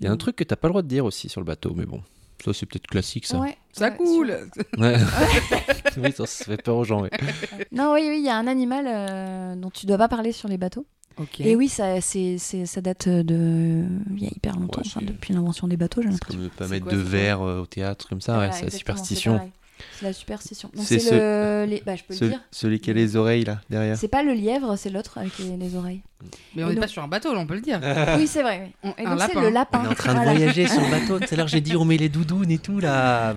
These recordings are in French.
Il y a un truc que t'as pas le droit de dire aussi sur le bateau, mais bon, ça c'est peut-être classique ça. Ouais, Ça ouais, coule Ouais. oui, ça, ça fait peur aux gens. ouais. Non, oui, oui, il y a un animal euh, dont tu dois pas parler sur les bateaux. Et oui, ça, c'est, c'est- ça date de. Il y a hyper longtemps, Ouais, enfin, c'est- depuis l'invention des bateaux, j'ai C'est l'impression. comme ne pas C'est mettre quoi, de c'est verre euh, au théâtre, comme ça, ouais, Voilà, c'est la superstition. C'est la superstition. Donc C'est le. les- Bah, je peux Ce- le dire. celui qui a les oreilles là, derrière. C'est pas le lièvre, c'est l'autre avec les, les oreilles. Mais on n'est donc- pas sur un bateau, là, on peut le dire. oui, c'est vrai. oui. On- Et un donc c'est le lapin. On est en train de Voilà. voyager sur le bateau. Tout à l'heure, j'ai dit on met les doudounes et tout là.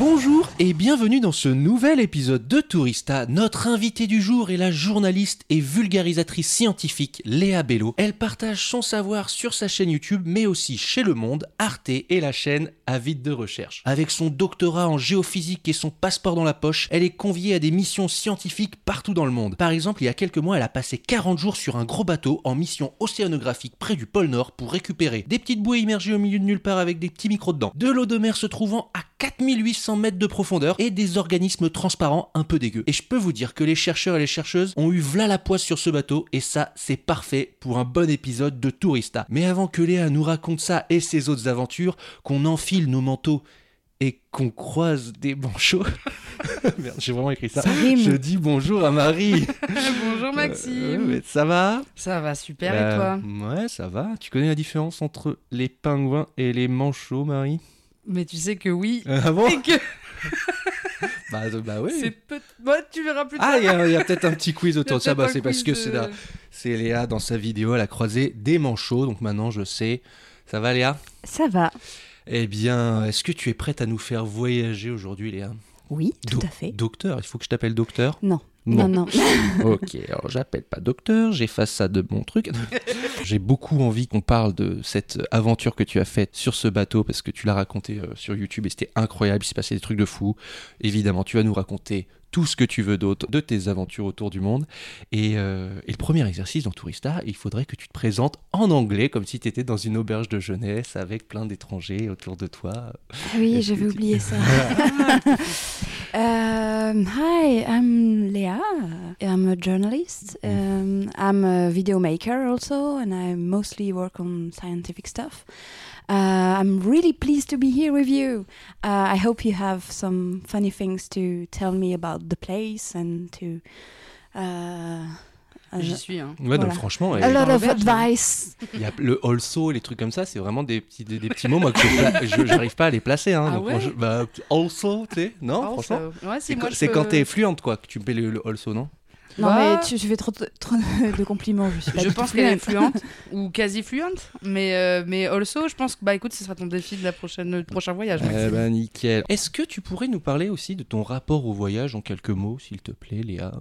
Bonjour et bienvenue dans ce nouvel épisode de Tourista. Notre invitée du jour est la journaliste et vulgarisatrice scientifique Léa Bello. Elle partage son savoir sur sa chaîne YouTube, mais aussi chez Le Monde, Arte et la chaîne Avide de Recherche. Avec son doctorat en géophysique et son passeport dans la poche, elle est conviée à des missions scientifiques partout dans le monde. Par exemple, il y a quelques mois, elle a passé 40 jours sur un gros bateau en mission océanographique près du pôle Nord pour récupérer des petites bouées immergées au milieu de nulle part avec des petits micros dedans, de l'eau de mer se trouvant à 4800 mètres de profondeur et des organismes transparents un peu dégueux. Et je peux vous dire que les chercheurs et les chercheuses ont eu v'là la poisse sur ce bateau et ça c'est parfait pour un bon épisode de Tourista. Mais avant que Léa nous raconte ça et ses autres aventures, qu'on enfile nos manteaux et qu'on croise des manchots. Merde, j'ai vraiment écrit ça. Ça rime. Je dis bonjour à Marie. Bonjour Maxime. Euh, ça va? Ça va super et Euh, toi? Ouais, ça va. Tu connais la différence entre les pingouins et les manchots, Marie? Mais tu sais que oui. Ah bon Et que bah, euh, bah oui. c'est peut Ouais, tu verras plus tard. Ah, il y a, il y a peut-être un petit quiz autour de ça. Bah, c'est parce que c'est euh, la- c'est Léa dans sa vidéo, elle a croisé des manchots. Donc maintenant, je sais. Ça va, Léa? Ça va. Eh bien, est-ce que tu es prête à nous faire voyager aujourd'hui, Léa? Oui, tout Do- à fait. Docteur, il faut que je t'appelle docteur? Non. Non. Non, non. Ok, alors j'appelle pas docteur, j'efface ça de mon truc. J'ai beaucoup envie qu'on parle de cette aventure que tu as faite sur ce bateau parce que tu l'as raconté euh, sur YouTube et c'était incroyable, il s'est passé des trucs de fou. Évidemment, tu vas nous raconter tout ce que tu veux d'autre de tes aventures autour du monde. Et, euh, et le premier exercice dans Tourista, il faudrait que tu te présentes en anglais comme si tu étais dans une auberge de jeunesse avec plein d'étrangers autour de toi. Ah oui, j'avais oublié ça. um, hi, I'm Leah. I'm a journalist. Um, I'm a video maker also, and I mostly work on scientific stuff. Uh, I'm really pleased to be here with you. Uh, I hope you have some funny things to tell me about the place and to. Uh, J'y a, suis hein. Ouais, donc Voilà. franchement, a euh, lot of advice. Il y a le also, les trucs comme ça, c'est vraiment des petits, des, des petits mots moi, que je j'arrive pas à les placer. Hein, Ah donc, ouais moi, je- bah, also, tu sais, non, franchement. Ouais, C'est quand- peux- quand t'es fluente, quoi, que tu me fais le, le also, non? Non, Bah, mais tu, tu fais trop, de- trop de compliments. Je, suis pas Je du pense qu'elle est fluente. ou quasi fluente, mais euh, mais also, je pense que bah écoute, ce sera ton défi de la prochaine le prochain voyage. Eh Maxime. ben, nickel. Est-ce que tu pourrais nous parler aussi de ton rapport au voyage en quelques mots, s'il te plaît, Léa?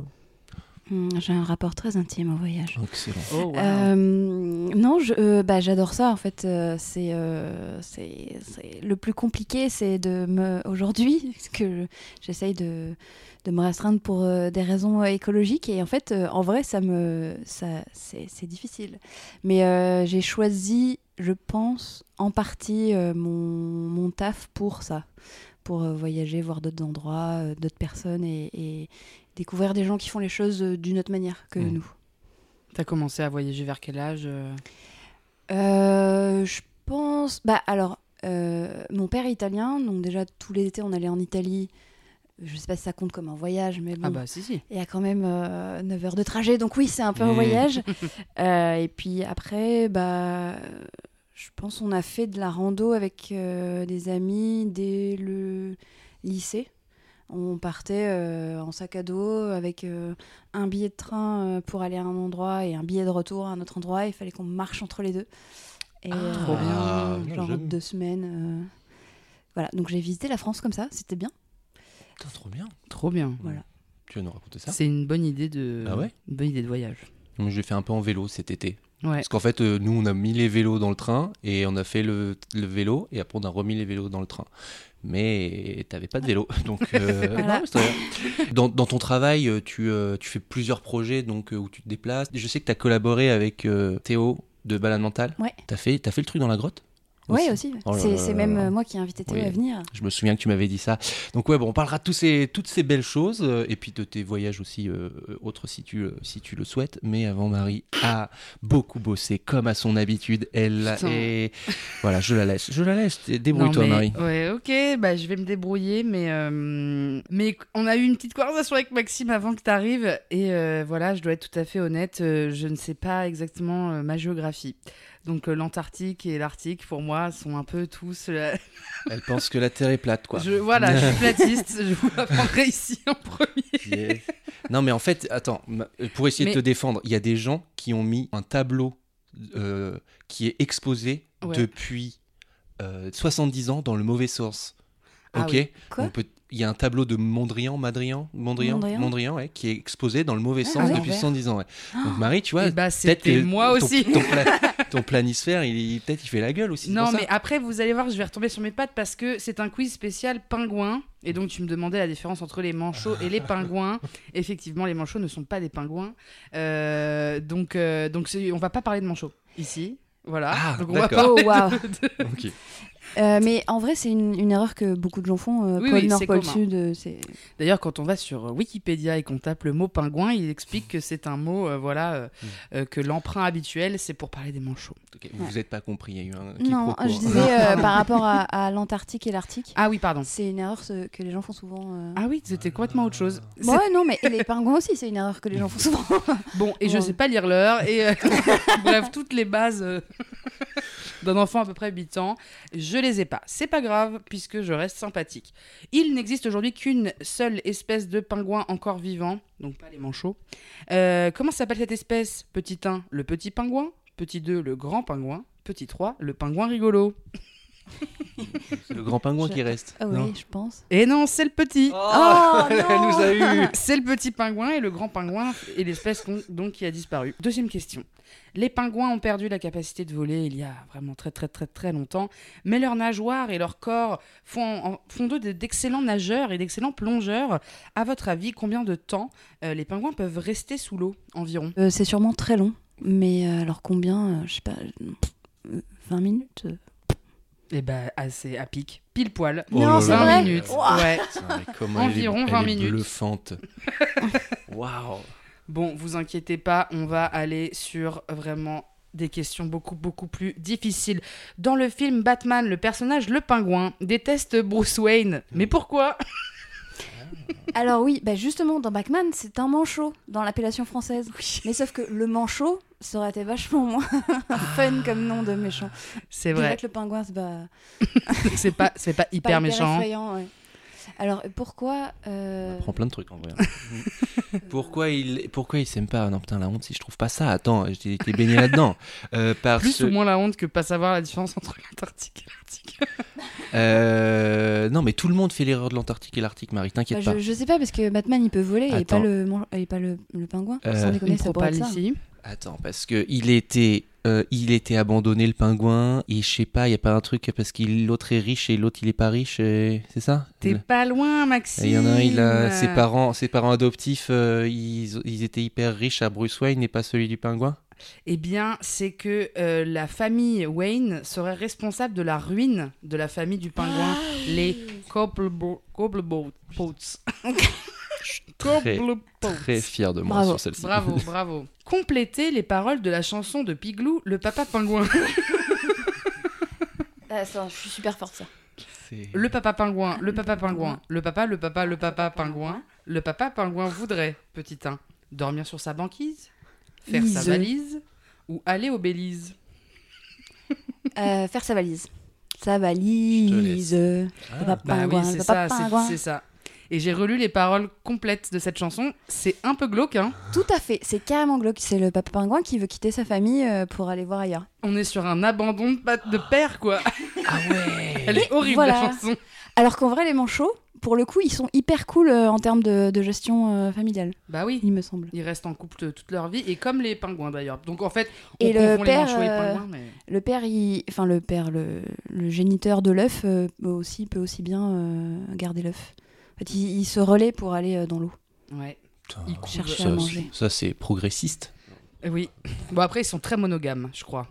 J'ai un rapport très intime au voyage. Excellent. Oh, wow. Euh, non, je- euh, bah, j'adore ça en fait. euh, c'est euh, c'est- c'est- le plus compliqué, c'est de me aujourd'hui parce que j'essaye de, de me restreindre pour euh, des raisons écologiques et en fait, euh, en vrai, ça me ça c'est c'est difficile. Mais euh, j'ai choisi, je pense, en partie euh, mon, mon taf pour ça, pour euh, voyager, voir d'autres endroits, euh, d'autres personnes et, et découvrir des gens qui font les choses euh, d'une autre manière que Mm. nous. T'as commencé à voyager vers quel âge euh Euh, je pense. Bah alors, euh, mon père est italien, donc déjà tous les étés on allait en Italie. Je sais pas si ça compte comme un voyage, mais bon. Ah bah si si. Il y a quand même 9 heures de trajet, donc oui, c'est un peu un voyage. Euh, et puis après, bah, Je pense qu'on a fait de la rando avec euh, des amis dès le lycée. On partait euh, en sac à dos avec euh, un billet de train euh, pour aller à un endroit et un billet de retour à un autre endroit. Il fallait qu'on marche entre les deux. Et, Ah, trop bien. Ah, Genre deux semaines. euh, Voilà, donc j'ai visité la France comme ça, c'était bien. Putain, trop bien. Trop bien. Voilà. Tu vas nous raconter ça? C'est une bonne idée de. Ah ouais? Une bonne idée de voyage. Moi, J'ai fait un peu en vélo cet été. Ouais. Parce qu'en fait, euh, nous, on a mis les vélos dans le train et on a fait le, le vélo et après, on a remis les vélos dans le train. Mais t'avais pas de vélo. Donc, euh, Voilà. dans, dans ton travail, euh, tu, euh, tu fais plusieurs projets donc, où tu te déplaces. Je sais que tu as collaboré avec Théo de Balade Mentale. Ouais. Fait, t'as fait le truc dans la grotte? Oui, aussi. Oh là c'est même là. euh, moi qui ai invité Théo Oui. à venir. Je me souviens que tu m'avais dit ça. Donc ouais, bon, on parlera de tous ces, toutes ces belles choses euh, et puis de tes voyages aussi euh, autres si tu, si tu le souhaites. Mais avant, Marie a beaucoup bossé comme à son habitude. Elle Putain. est... Voilà, je la laisse. Je la laisse. Débrouille-toi, Marie. Ouais, ok, bah, je vais me débrouiller, mais, euh, mais on a eu une petite conversation avec Maxime avant que tu arrives, et euh, voilà, je dois être tout à fait honnête, euh, je ne sais pas exactement euh, ma géographie. Donc euh, l'Antarctique et l'Arctique, pour moi, sont un peu tous... euh, Elle pense que la Terre est plate, quoi. je, voilà, je suis platiste, je vous l'apprendrai ici en premier. Yes. Non, mais en fait, attends, ma- pour essayer Mais- de te défendre, il y a des gens qui ont mis un tableau euh, qui est exposé Ouais. depuis euh, 70 ans dans le mauvais sens. Ah ok oui. Quoi? On peut- Il y a un tableau de Mondrian, Madrian, Mondrian, Mondrian ouais, qui est exposé dans le mauvais Ah, sens depuis l'envers. 110 ans. ouais. Donc Marie, tu vois, bah, peut-être moi ton- aussi. Ton, pla- ton planisphère, il, il- peut-être il fait la gueule aussi. Non, ça. mais après, vous allez voir, je vais retomber sur mes pattes parce que c'est un quiz spécial pingouin. Et donc, tu me demandais la différence entre les manchots et les pingouins. Effectivement, les manchots ne sont pas des pingouins. Euh, donc, euh, donc on va pas parler de manchots ici. Voilà. Ah, donc, on va d'accord. Oh, waouh. de-. Euh, mais en vrai, c'est une, une erreur que beaucoup de gens font. euh, Oui, pôle oui, Nord, pôle commun. Sud, euh, c'est. D'ailleurs, quand on va sur Wikipédia et qu'on tape le mot pingouin, il explique que c'est un mot, euh, voilà, euh, euh, que l'emprunt habituel, c'est pour parler des manchots. Vous vous êtes pas compris, il y a eu un Non, je disais euh, par rapport à, à l'Antarctique et l'Arctique. Ah oui, pardon. C'est une erreur ce- que les gens font souvent. euh. Ah oui, c'était complètement autre chose. Bon, ouais, non, mais les pingouins aussi, c'est une erreur que les gens font souvent. Bon, et je Ouais. sais pas lire l'heure, et euh, bref, toutes les bases euh, d'un enfant à peu près 8 ans, je les ai pas. C'est pas grave, puisque je reste sympathique. Il n'existe aujourd'hui qu'une seule espèce de pingouin encore vivant, donc pas les manchots. Euh, comment s'appelle cette espèce Petit 1, le petit pingouin? Petit 2, le grand pingouin. Petit 3, le pingouin rigolo. C'est le grand pingouin Je- qui reste. Ah non oui, je pense. Et non, c'est le petit Oh, Elle non nous a eu C'est le petit pingouin et le grand pingouin est l'espèce donc qui a disparu. Deuxième question. Les pingouins ont perdu la capacité de voler il y a vraiment très très très très longtemps, mais leurs nageoires et leur corps font, d'eux d'excellents nageurs et d'excellents plongeurs. À votre avis, combien de temps euh, les pingouins peuvent rester sous l'eau environ? Euh, c'est sûrement très long. Mais euh, alors combien euh, Je sais pas. euh, 20 minutes euh. Eh ben, assez à pic, pile poil. Oh là 20 là. vrai minutes. Ouais. Elle est- Environ elle 20 est minutes. bluffante. Waouh. Bon, vous inquiétez pas, on va aller sur vraiment des questions beaucoup beaucoup plus difficiles. Dans le film Batman, le personnage le pingouin déteste Bruce Wayne. Mais pourquoi? Alors oui, bah justement, dans Batman, c'est un manchot dans l'appellation française. Mais sauf que le manchot, ça aurait été vachement moins fun comme nom de méchant. C'est vrai que le pingouin, c'est pas, c'est pas c'est pas pas hyper méchant. effrayant, ouais. Alors pourquoi euh, On prend plein de trucs en vrai. hein. pourquoi il pourquoi il s'aime pas Non putain la honte si je trouve pas ça? Attends, j'ai été baigné là-dedans. Euh, parce Plus ou moins la honte que pas savoir la différence entre l'Antarctique et l'Arctique. Euh, non mais tout le monde fait l'erreur de l'Antarctique et l'Arctique, Marie. bah, T'inquiète pas. je, je sais pas parce que Batman il peut voler et pas le et pas le, le pingouin. Euh, Sans déconner, Une ça pourrait être ça. ici. Attends parce que il était euh, il était abandonné le pingouin et je sais pas, il y a pas un truc parce qu'il l'autre est riche et l'autre il est pas riche, et- c'est ça T'es pas loin, Maxime. Et Il y en a un, il a ses parents, ses parents adoptifs, euh, ils, ils étaient hyper riches à Bruce Wayne et pas celui du pingouin. Eh bien, c'est que euh, la famille Wayne serait responsable de la ruine de la famille du pingouin, les Cobbleboats. Très, Cobbleboats. Très fier de moi Bravo. sur celle-ci. Bravo, bravo. Complétez les paroles de la chanson de Piglou, le papa pingouin. Ah, ça, je suis super forte ça. C'est- Le papa pingouin, le papa pingouin, le papa, le papa, le papa pingouin. Le papa pingouin voudrait, petit 1, dormir sur sa banquise, faire sa Ise. valise ou aller au Belize. Euh, faire sa valise. Sa valise. Le papa Bah oui, pingouin, c'est le ça, papa c'est- pingouin. c'est ça. Et j'ai relu les paroles complètes de cette chanson. C'est un peu glauque, hein. Tout à fait, c'est carrément glauque. C'est le papa pingouin qui veut quitter sa famille euh, pour aller voir ailleurs. On est sur un abandon de, père, quoi. Ah ouais Elle est horrible, voilà. la chanson. Alors qu'en vrai, les manchots, pour le coup, ils sont hyper cool euh, en termes de, de gestion euh, familiale, Bah oui. il me semble. Ils restent en couple toute leur vie, et comme les pingouins d'ailleurs. Donc en fait, on Et le confond les père, manchots et les pingouins, mais... Le père, il... enfin le père, le, le géniteur de l'œuf euh, peut aussi peut aussi bien euh, garder l'œuf. En fait, il, il se relaie pour aller euh, dans l'eau. Ouais. Ils. Chercher ça, à manger. Ça, c'est progressiste. Euh, Oui. Bon, après, ils sont très monogames, je crois.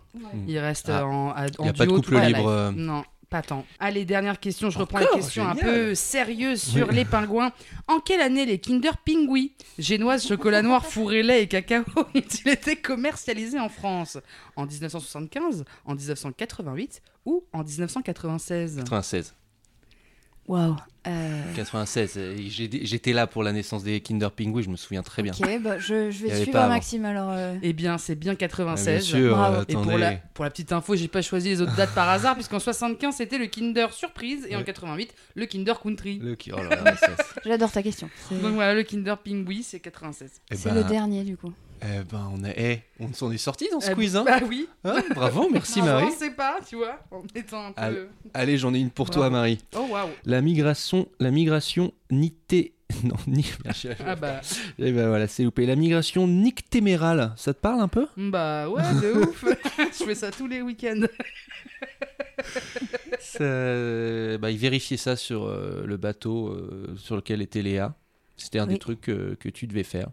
Ils restent Ah. en, à- Il en n'y a pas de duo couple libre. euh, Non, pas tant. Allez, dernière question. Je reprends les Encore questions un peu sérieuses sur Oui. les pingouins. En quelle année les Kinder Pingui, génoise, chocolat noir, fourré lait et cacao, ont-ils été commercialisés en France? En 1975, en 1988 ou en 1996 96. Waouh. Euh, 96. euh, j'ai- J'étais là pour la naissance des Kinder Pingui, je me souviens très bien. Ok, bah, je, je vais suivre avant. Maxime alors. euh. Eh bien, c'est bien Ah, 96. bien sûr, Bravo. euh, Et pour la, pour la petite info, j'ai pas choisi les autres dates par hasard, puisqu'en 75 c'était le Kinder Surprise et en Ouais. 88 le Kinder Country. Le qui- oh J'adore ta question. Donc voilà, le Kinder Pingui c'est 96. Eh c'est ben, le dernier du coup. Eh ben, on a, eh, on s'en est sorti dans ce Eh, quiz, hein Bah oui. Hein, Bravo, merci Non, Marie. On sait pas, tu vois, en étant un peu. Allez. Allez, j'en ai une pour toi. Marie. Oh waouh. La migration, la migration nité... Non, ni... Ah bah, Eh ben voilà, c'est loupé. La migration nictémérale, ça te parle un peu? Bah ouais, de ouf. Je fais ça tous les week-ends. Ça- bah, Ils vérifiaient ça sur euh, le bateau euh, sur lequel était Léa. C'était un des trucs euh, que tu devais faire.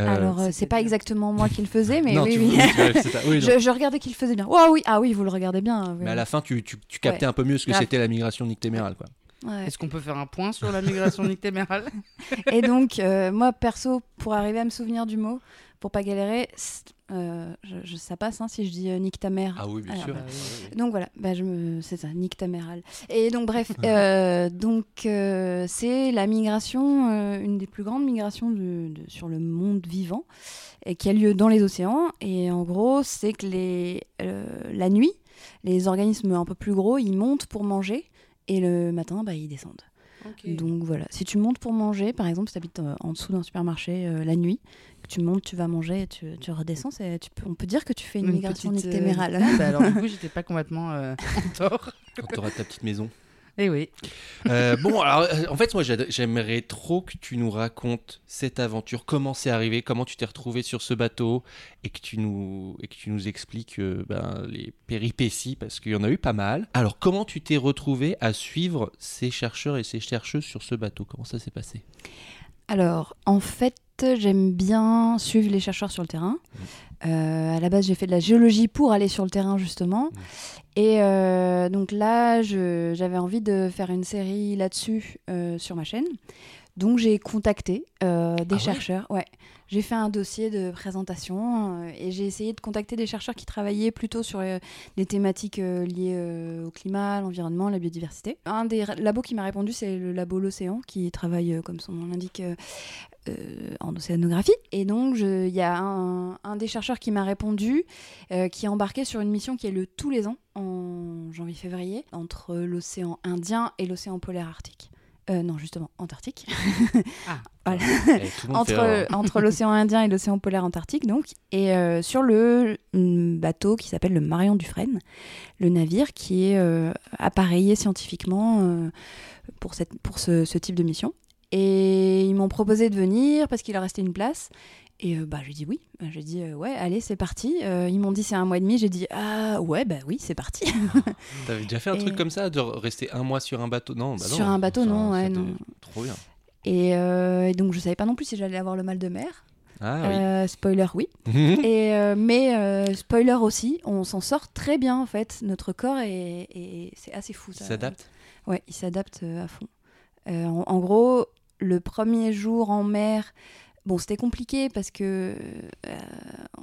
Euh, Alors euh, c'est pas exactement moi qui le faisais, mais non, oui, tu oui. Oui, je, je regardais qu'il le faisait bien. Oh oui, ah oui, vous le regardez bien. oui. Mais à la fin, tu, tu, tu captais Ouais. un peu mieux ce que c'était la migration nictémérale. Quoi. Ouais. Est-ce qu'on peut faire un point sur la migration nictémérale Et donc, euh, moi, perso, pour arriver à me souvenir du mot, pour pas galérer, euh, je, je- ça passe hein, si je dis euh, nique ta mère. Ah oui, bien Alors, sûr. bah, Donc voilà, bah, je me... c'est ça, nique ta mère. Al. Et donc bref, euh, donc euh, c'est la migration, euh, une des plus grandes migrations de- de- sur le monde vivant, et qui a lieu dans les océans. Et en gros, c'est que les, euh, la nuit, les organismes un peu plus gros, ils montent pour manger, et le matin, bah, ils descendent. Donc voilà, si tu montes pour manger, par exemple, si tu habites en dessous d'un supermarché euh, la nuit, que tu montes, tu vas manger, et tu, tu redescends, c'est- tu peux, on peut dire que tu fais une, migration petite, euh, ah, bah alors du coup, j'étais pas complètement euh, en tort. Quand tu auras ta petite maison. Eh oui. Euh, bon, alors, euh, en fait, moi, j'aimerais trop que tu nous racontes cette aventure, comment c'est arrivé, comment tu t'es retrouvé sur ce bateau, et que tu nous, et que tu nous expliques euh, ben, les péripéties, parce qu'il y en a eu pas mal. Alors, comment tu t'es retrouvé à suivre ces chercheurs et ces chercheuses sur ce bateau? Comment ça s'est passé? Alors, en fait, j'aime bien suivre les chercheurs sur le terrain. Euh, à la base, j'ai fait de la géologie pour aller sur le terrain, justement. Et euh, donc là, j'avais envie de faire une série là-dessus euh, sur ma chaîne. Donc j'ai contacté euh, des Ah ouais chercheurs. Ouais. J'ai fait un dossier de présentation et j'ai essayé de contacter des chercheurs qui travaillaient plutôt sur des thématiques liées au climat, l'environnement, la biodiversité. Un des labos qui m'a répondu, c'est le labo L'Océan, qui travaille, comme son nom l'indique, euh, euh, en océanographie. Et donc, il y a un, un des chercheurs qui m'a répondu, euh, qui est embarqué sur une mission qui a lieu tous les ans, en janvier-février, entre l'océan Indien et l'océan polaire arctique. Euh, non, justement, Antarctique. Le monde fait erreur. entre entre l'océan Indien et l'océan polaire Antarctique, donc. Et euh, sur le mm, bateau qui s'appelle le Marion Dufresne, le navire qui est euh, appareillé scientifiquement euh, pour, cette, pour ce, ce type de mission. Et ils m'ont proposé de venir parce qu'il a resté une place. Et euh, bah, j'ai dit oui. J'ai dit euh, ouais, allez, c'est parti. Euh, ils m'ont dit c'est un mois et demi. J'ai dit ah ouais, bah oui, c'est parti. T'avais déjà fait un Et- truc comme ça, de rester un mois sur un bateau? Non, bah non. Sur un bateau, Ça- non, ouais, non. Trop bien. Et, euh, et donc je savais pas non plus si j'allais avoir le mal de mer. Ah Euh, spoiler, oui. oui. Et, mais spoiler aussi, on s'en sort très bien en fait. Notre corps est, est- c'est assez fou. Il ça. s'adapte Ouais, il s'adapte à fond. En, en gros, le premier jour en mer, Bon, c'était compliqué parce que euh,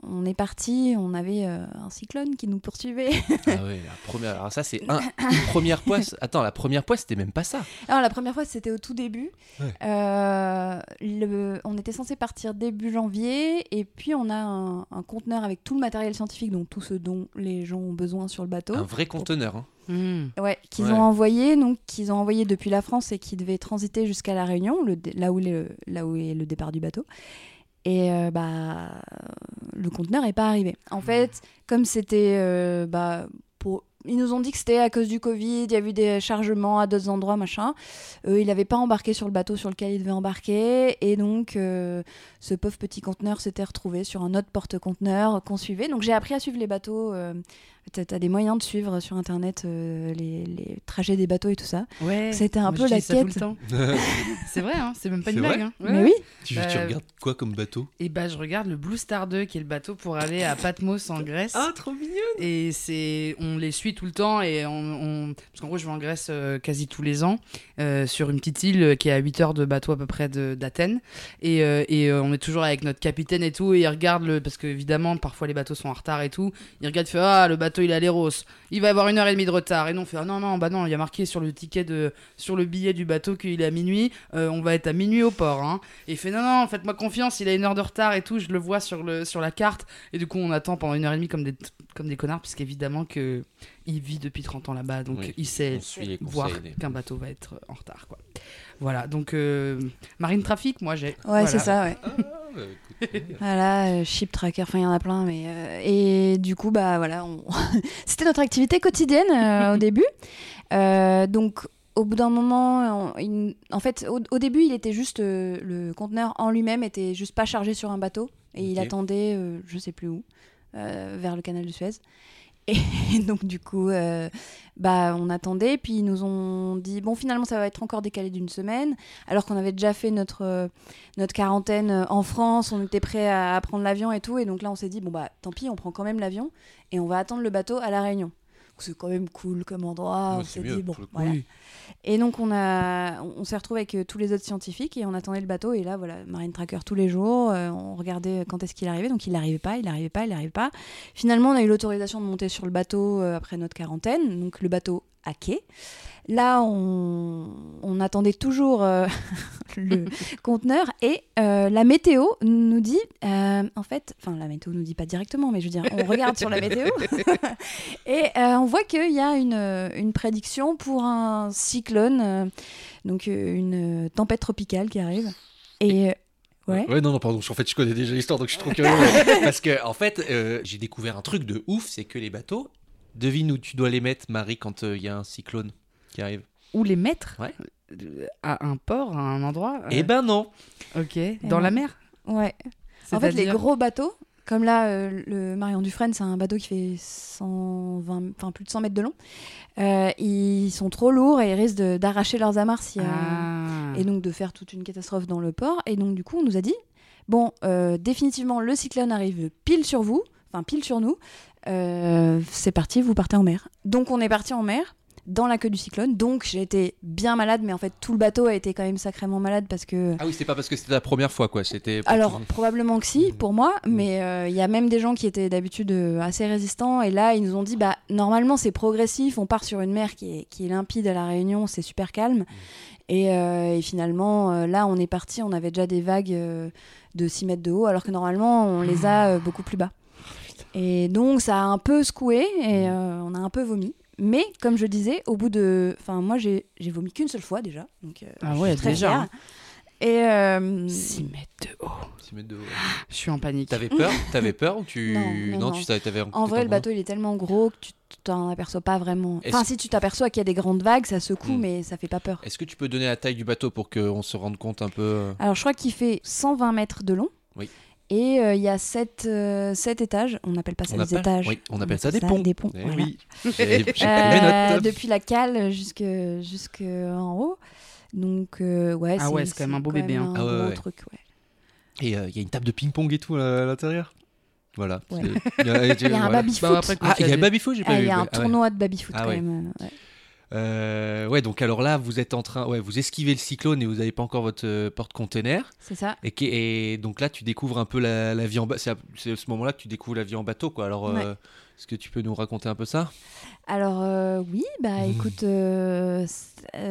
on est parti, on avait euh, un cyclone qui nous poursuivait. Ah ouais, la première. Alors ça, c'est un, une première poisse. Attends, la première poisse, c'était même pas ça. Alors la première fois, c'était au tout début. Ouais. Euh, le- on était censé partir début janvier, et puis on a un, un conteneur avec tout le matériel scientifique, donc tout ce dont les gens ont besoin sur le bateau. Un vrai conteneur. hein. Hmm. Ouais, qu'ils Ouais. ont envoyé, donc qu'ils ont envoyé depuis la France et qui devait transiter jusqu'à la Réunion, le là où est le, là où est le départ du bateau. Et euh, bah le conteneur est pas arrivé. En fait, comme c'était euh, bah pour ils nous ont dit que c'était à cause du Covid, il y a eu des chargements à d'autres endroits, machin. Euh, il n'avait pas embarqué sur le bateau sur lequel il devait embarquer. Et donc, euh, ce pauvre petit conteneur s'était retrouvé sur un autre porte-conteneur qu'on suivait. Donc, j'ai appris à suivre les bateaux. Euh, T'as t'as des moyens de suivre sur Internet euh, les, les trajets des bateaux et tout ça. Ouais. C'était un peu la quête. c'est vrai, hein, c'est même pas une blague. hein. Mais oui, tu, tu Euh, regardes quoi comme bateau? Et bah, je regarde le Blue Star 2, qui est le bateau pour aller à Patmos en Grèce. Ah, trop mignon Et c'est, on les suit tout le temps et on, on- parce qu'en gros je vais en Grèce euh, quasi tous les ans euh, sur une petite île qui est à 8 heures de bateau à peu près d'Athènes et, euh, et euh, on est toujours avec notre capitaine et tout et il regarde le parce que évidemment parfois les bateaux sont en retard et tout il regarde il fait ah le bateau il a l'Eros il va avoir une heure et demie de retard. Et non on fait ah non non bah non il y a marqué sur le ticket de sur le billet du bateau qu'il est à minuit. Euh, on va être à minuit au port hein. et il fait non non faites-moi confiance il a une heure de retard et tout je le vois sur le sur la carte. Et du coup on attend pendant une heure et demie comme des comme des connards puisqu'évidemment que il vit depuis 30 ans là-bas donc Oui, il sait voir qu'un bateau va être en retard quoi voilà donc euh, marine trafic moi j'ai ouais, Voilà. c'est ça, ouais. Ah, bah, écoute, Voilà, euh, ship tracker, enfin il y en a plein, mais euh, et du coup bah voilà, on- c'était notre activité quotidienne euh, au début. Euh, donc au bout d'un moment, on- il- en fait au, au début il était juste euh, le conteneur en lui-même était juste pas chargé sur un bateau et il attendait, euh, je sais plus où, euh, vers le canal de Suez. Et donc du coup, euh, bah on attendait, puis ils nous ont dit bon finalement ça va être encore décalé d'une semaine, alors qu'on avait déjà fait notre euh, notre quarantaine euh, en France, on était prêt à, à prendre l'avion et tout, et donc là on s'est dit bon bah tant pis, on prend quand même l'avion et on va attendre le bateau à la Réunion. Donc, C'est quand même cool comme endroit. Ouais, on s'est dit bon, voilà. Et donc on a, on s'est retrouvé avec euh, tous les autres scientifiques et on attendait le bateau et là voilà, Marine Tracker tous les jours, euh, on regardait quand est-ce qu'il arrivait, donc il n'arrivait pas, il n'arrivait pas, il n'arrivait pas. Finalement on a eu l'autorisation de monter sur le bateau euh, après notre quarantaine, donc le bateau à quai. Là on, on attendait toujours euh, le conteneur et euh, la météo nous dit, euh, en fait, enfin la météo nous dit pas directement, mais je veux dire, on regarde sur la météo et euh, on voit qu'il y a une, une prédiction pour un cyclone, euh, donc une tempête tropicale qui arrive. Et euh, ouais. Ouais, non, non, pardon, en fait, je connais déjà l'histoire, donc je suis trop curieux. Parce que, en fait, euh, j'ai découvert un truc de ouf, c'est que les bateaux, devine où tu dois les mettre, Marie, quand euh, il y a un cyclone qui arrive. ou les mettre Ouais. euh, à un port à un endroit euh, Eh ben non ok dans non. la mer ouais. En fait, les gros bateaux, comme là, euh, le Marion Dufresne, c'est un bateau qui fait 120, enfin plus de 100 mètres de long. Euh, ils sont trop lourds et ils risquent d'arracher leurs amarres s'il y a- Ah. et donc de faire toute une catastrophe dans le port. Et donc du coup, on nous a dit bon, euh, définitivement, le cyclone arrive pile sur vous, enfin pile sur nous. Euh, c'est parti, vous partez en mer. Donc on est parti en mer dans la queue du cyclone. Donc j'ai été bien malade, mais en fait tout le bateau a été quand même sacrément malade parce que Ah oui, c'est pas parce que c'était la première fois, quoi. C'était. alors, probablement que si, pour moi, mais euh, il y a même des gens qui étaient d'habitude euh, assez résistants, et là, ils nous ont dit, bah, normalement, c'est progressif, on part sur une mer qui est, qui est limpide à La Réunion, c'est super calme, et, euh, et finalement, là, on est parti, on avait déjà des vagues de 6 mètres de haut, alors que normalement, on les a beaucoup plus bas. Et donc, ça a un peu secoué, et euh, on a un peu vomi. Mais, comme je disais, au bout de... Enfin, moi, j'ai j'ai vomi qu'une seule fois, déjà, donc euh, Ah je ouais, suis très déjà, fière. hein. Et... euh, 6 mètres de haut Six mètres de haut, je suis en panique T'avais peur? T'avais peur ou tu. Non, non, non. tu savais, t'avais. En vrai, le bateau, il est tellement gros que tu t'en aperçois pas vraiment. Enfin, si tu t'aperçois qu'il y a des grandes vagues, ça secoue, Hmm. mais ça fait pas peur. Est-ce que tu peux donner la taille du bateau pour qu'on se rende compte un peu euh, Alors, je crois qu'il fait 120 mètres de long. Oui. Et euh, il y a 7, étages. On n'appelle pas ça on des appelle- étages. Oui, on appelle ça des ponts. Des ponts. Eh voilà. oui. Euh, depuis la cale jusque, jusque en haut. Donc, euh, ouais, Ah ouais, c'est quand même un beau bébé, hein. Un Ah ouais, ouais. truc, ouais. Et euh, il y a une table de ping-pong et tout à l'intérieur. Voilà. Il y a, Il y a un baby-foot. Bah, Ah, il y a un baby-foot, j'ai pas Ah, vu. il y a un. Ah tournoi de baby-foot Ah quand même. Euh, ouais. Donc alors là, vous êtes en train, ouais, vous esquivez le cyclone et vous n'avez pas encore votre euh, porte-container. C'est ça. Et, donc là, tu découvres un peu la, la vie en bateau. C'est à, ce moment-là que tu découvres la vie en bateau, quoi. Alors, Ouais. euh, est-ce que tu peux nous raconter un peu ça? Alors euh, oui, bah écoute,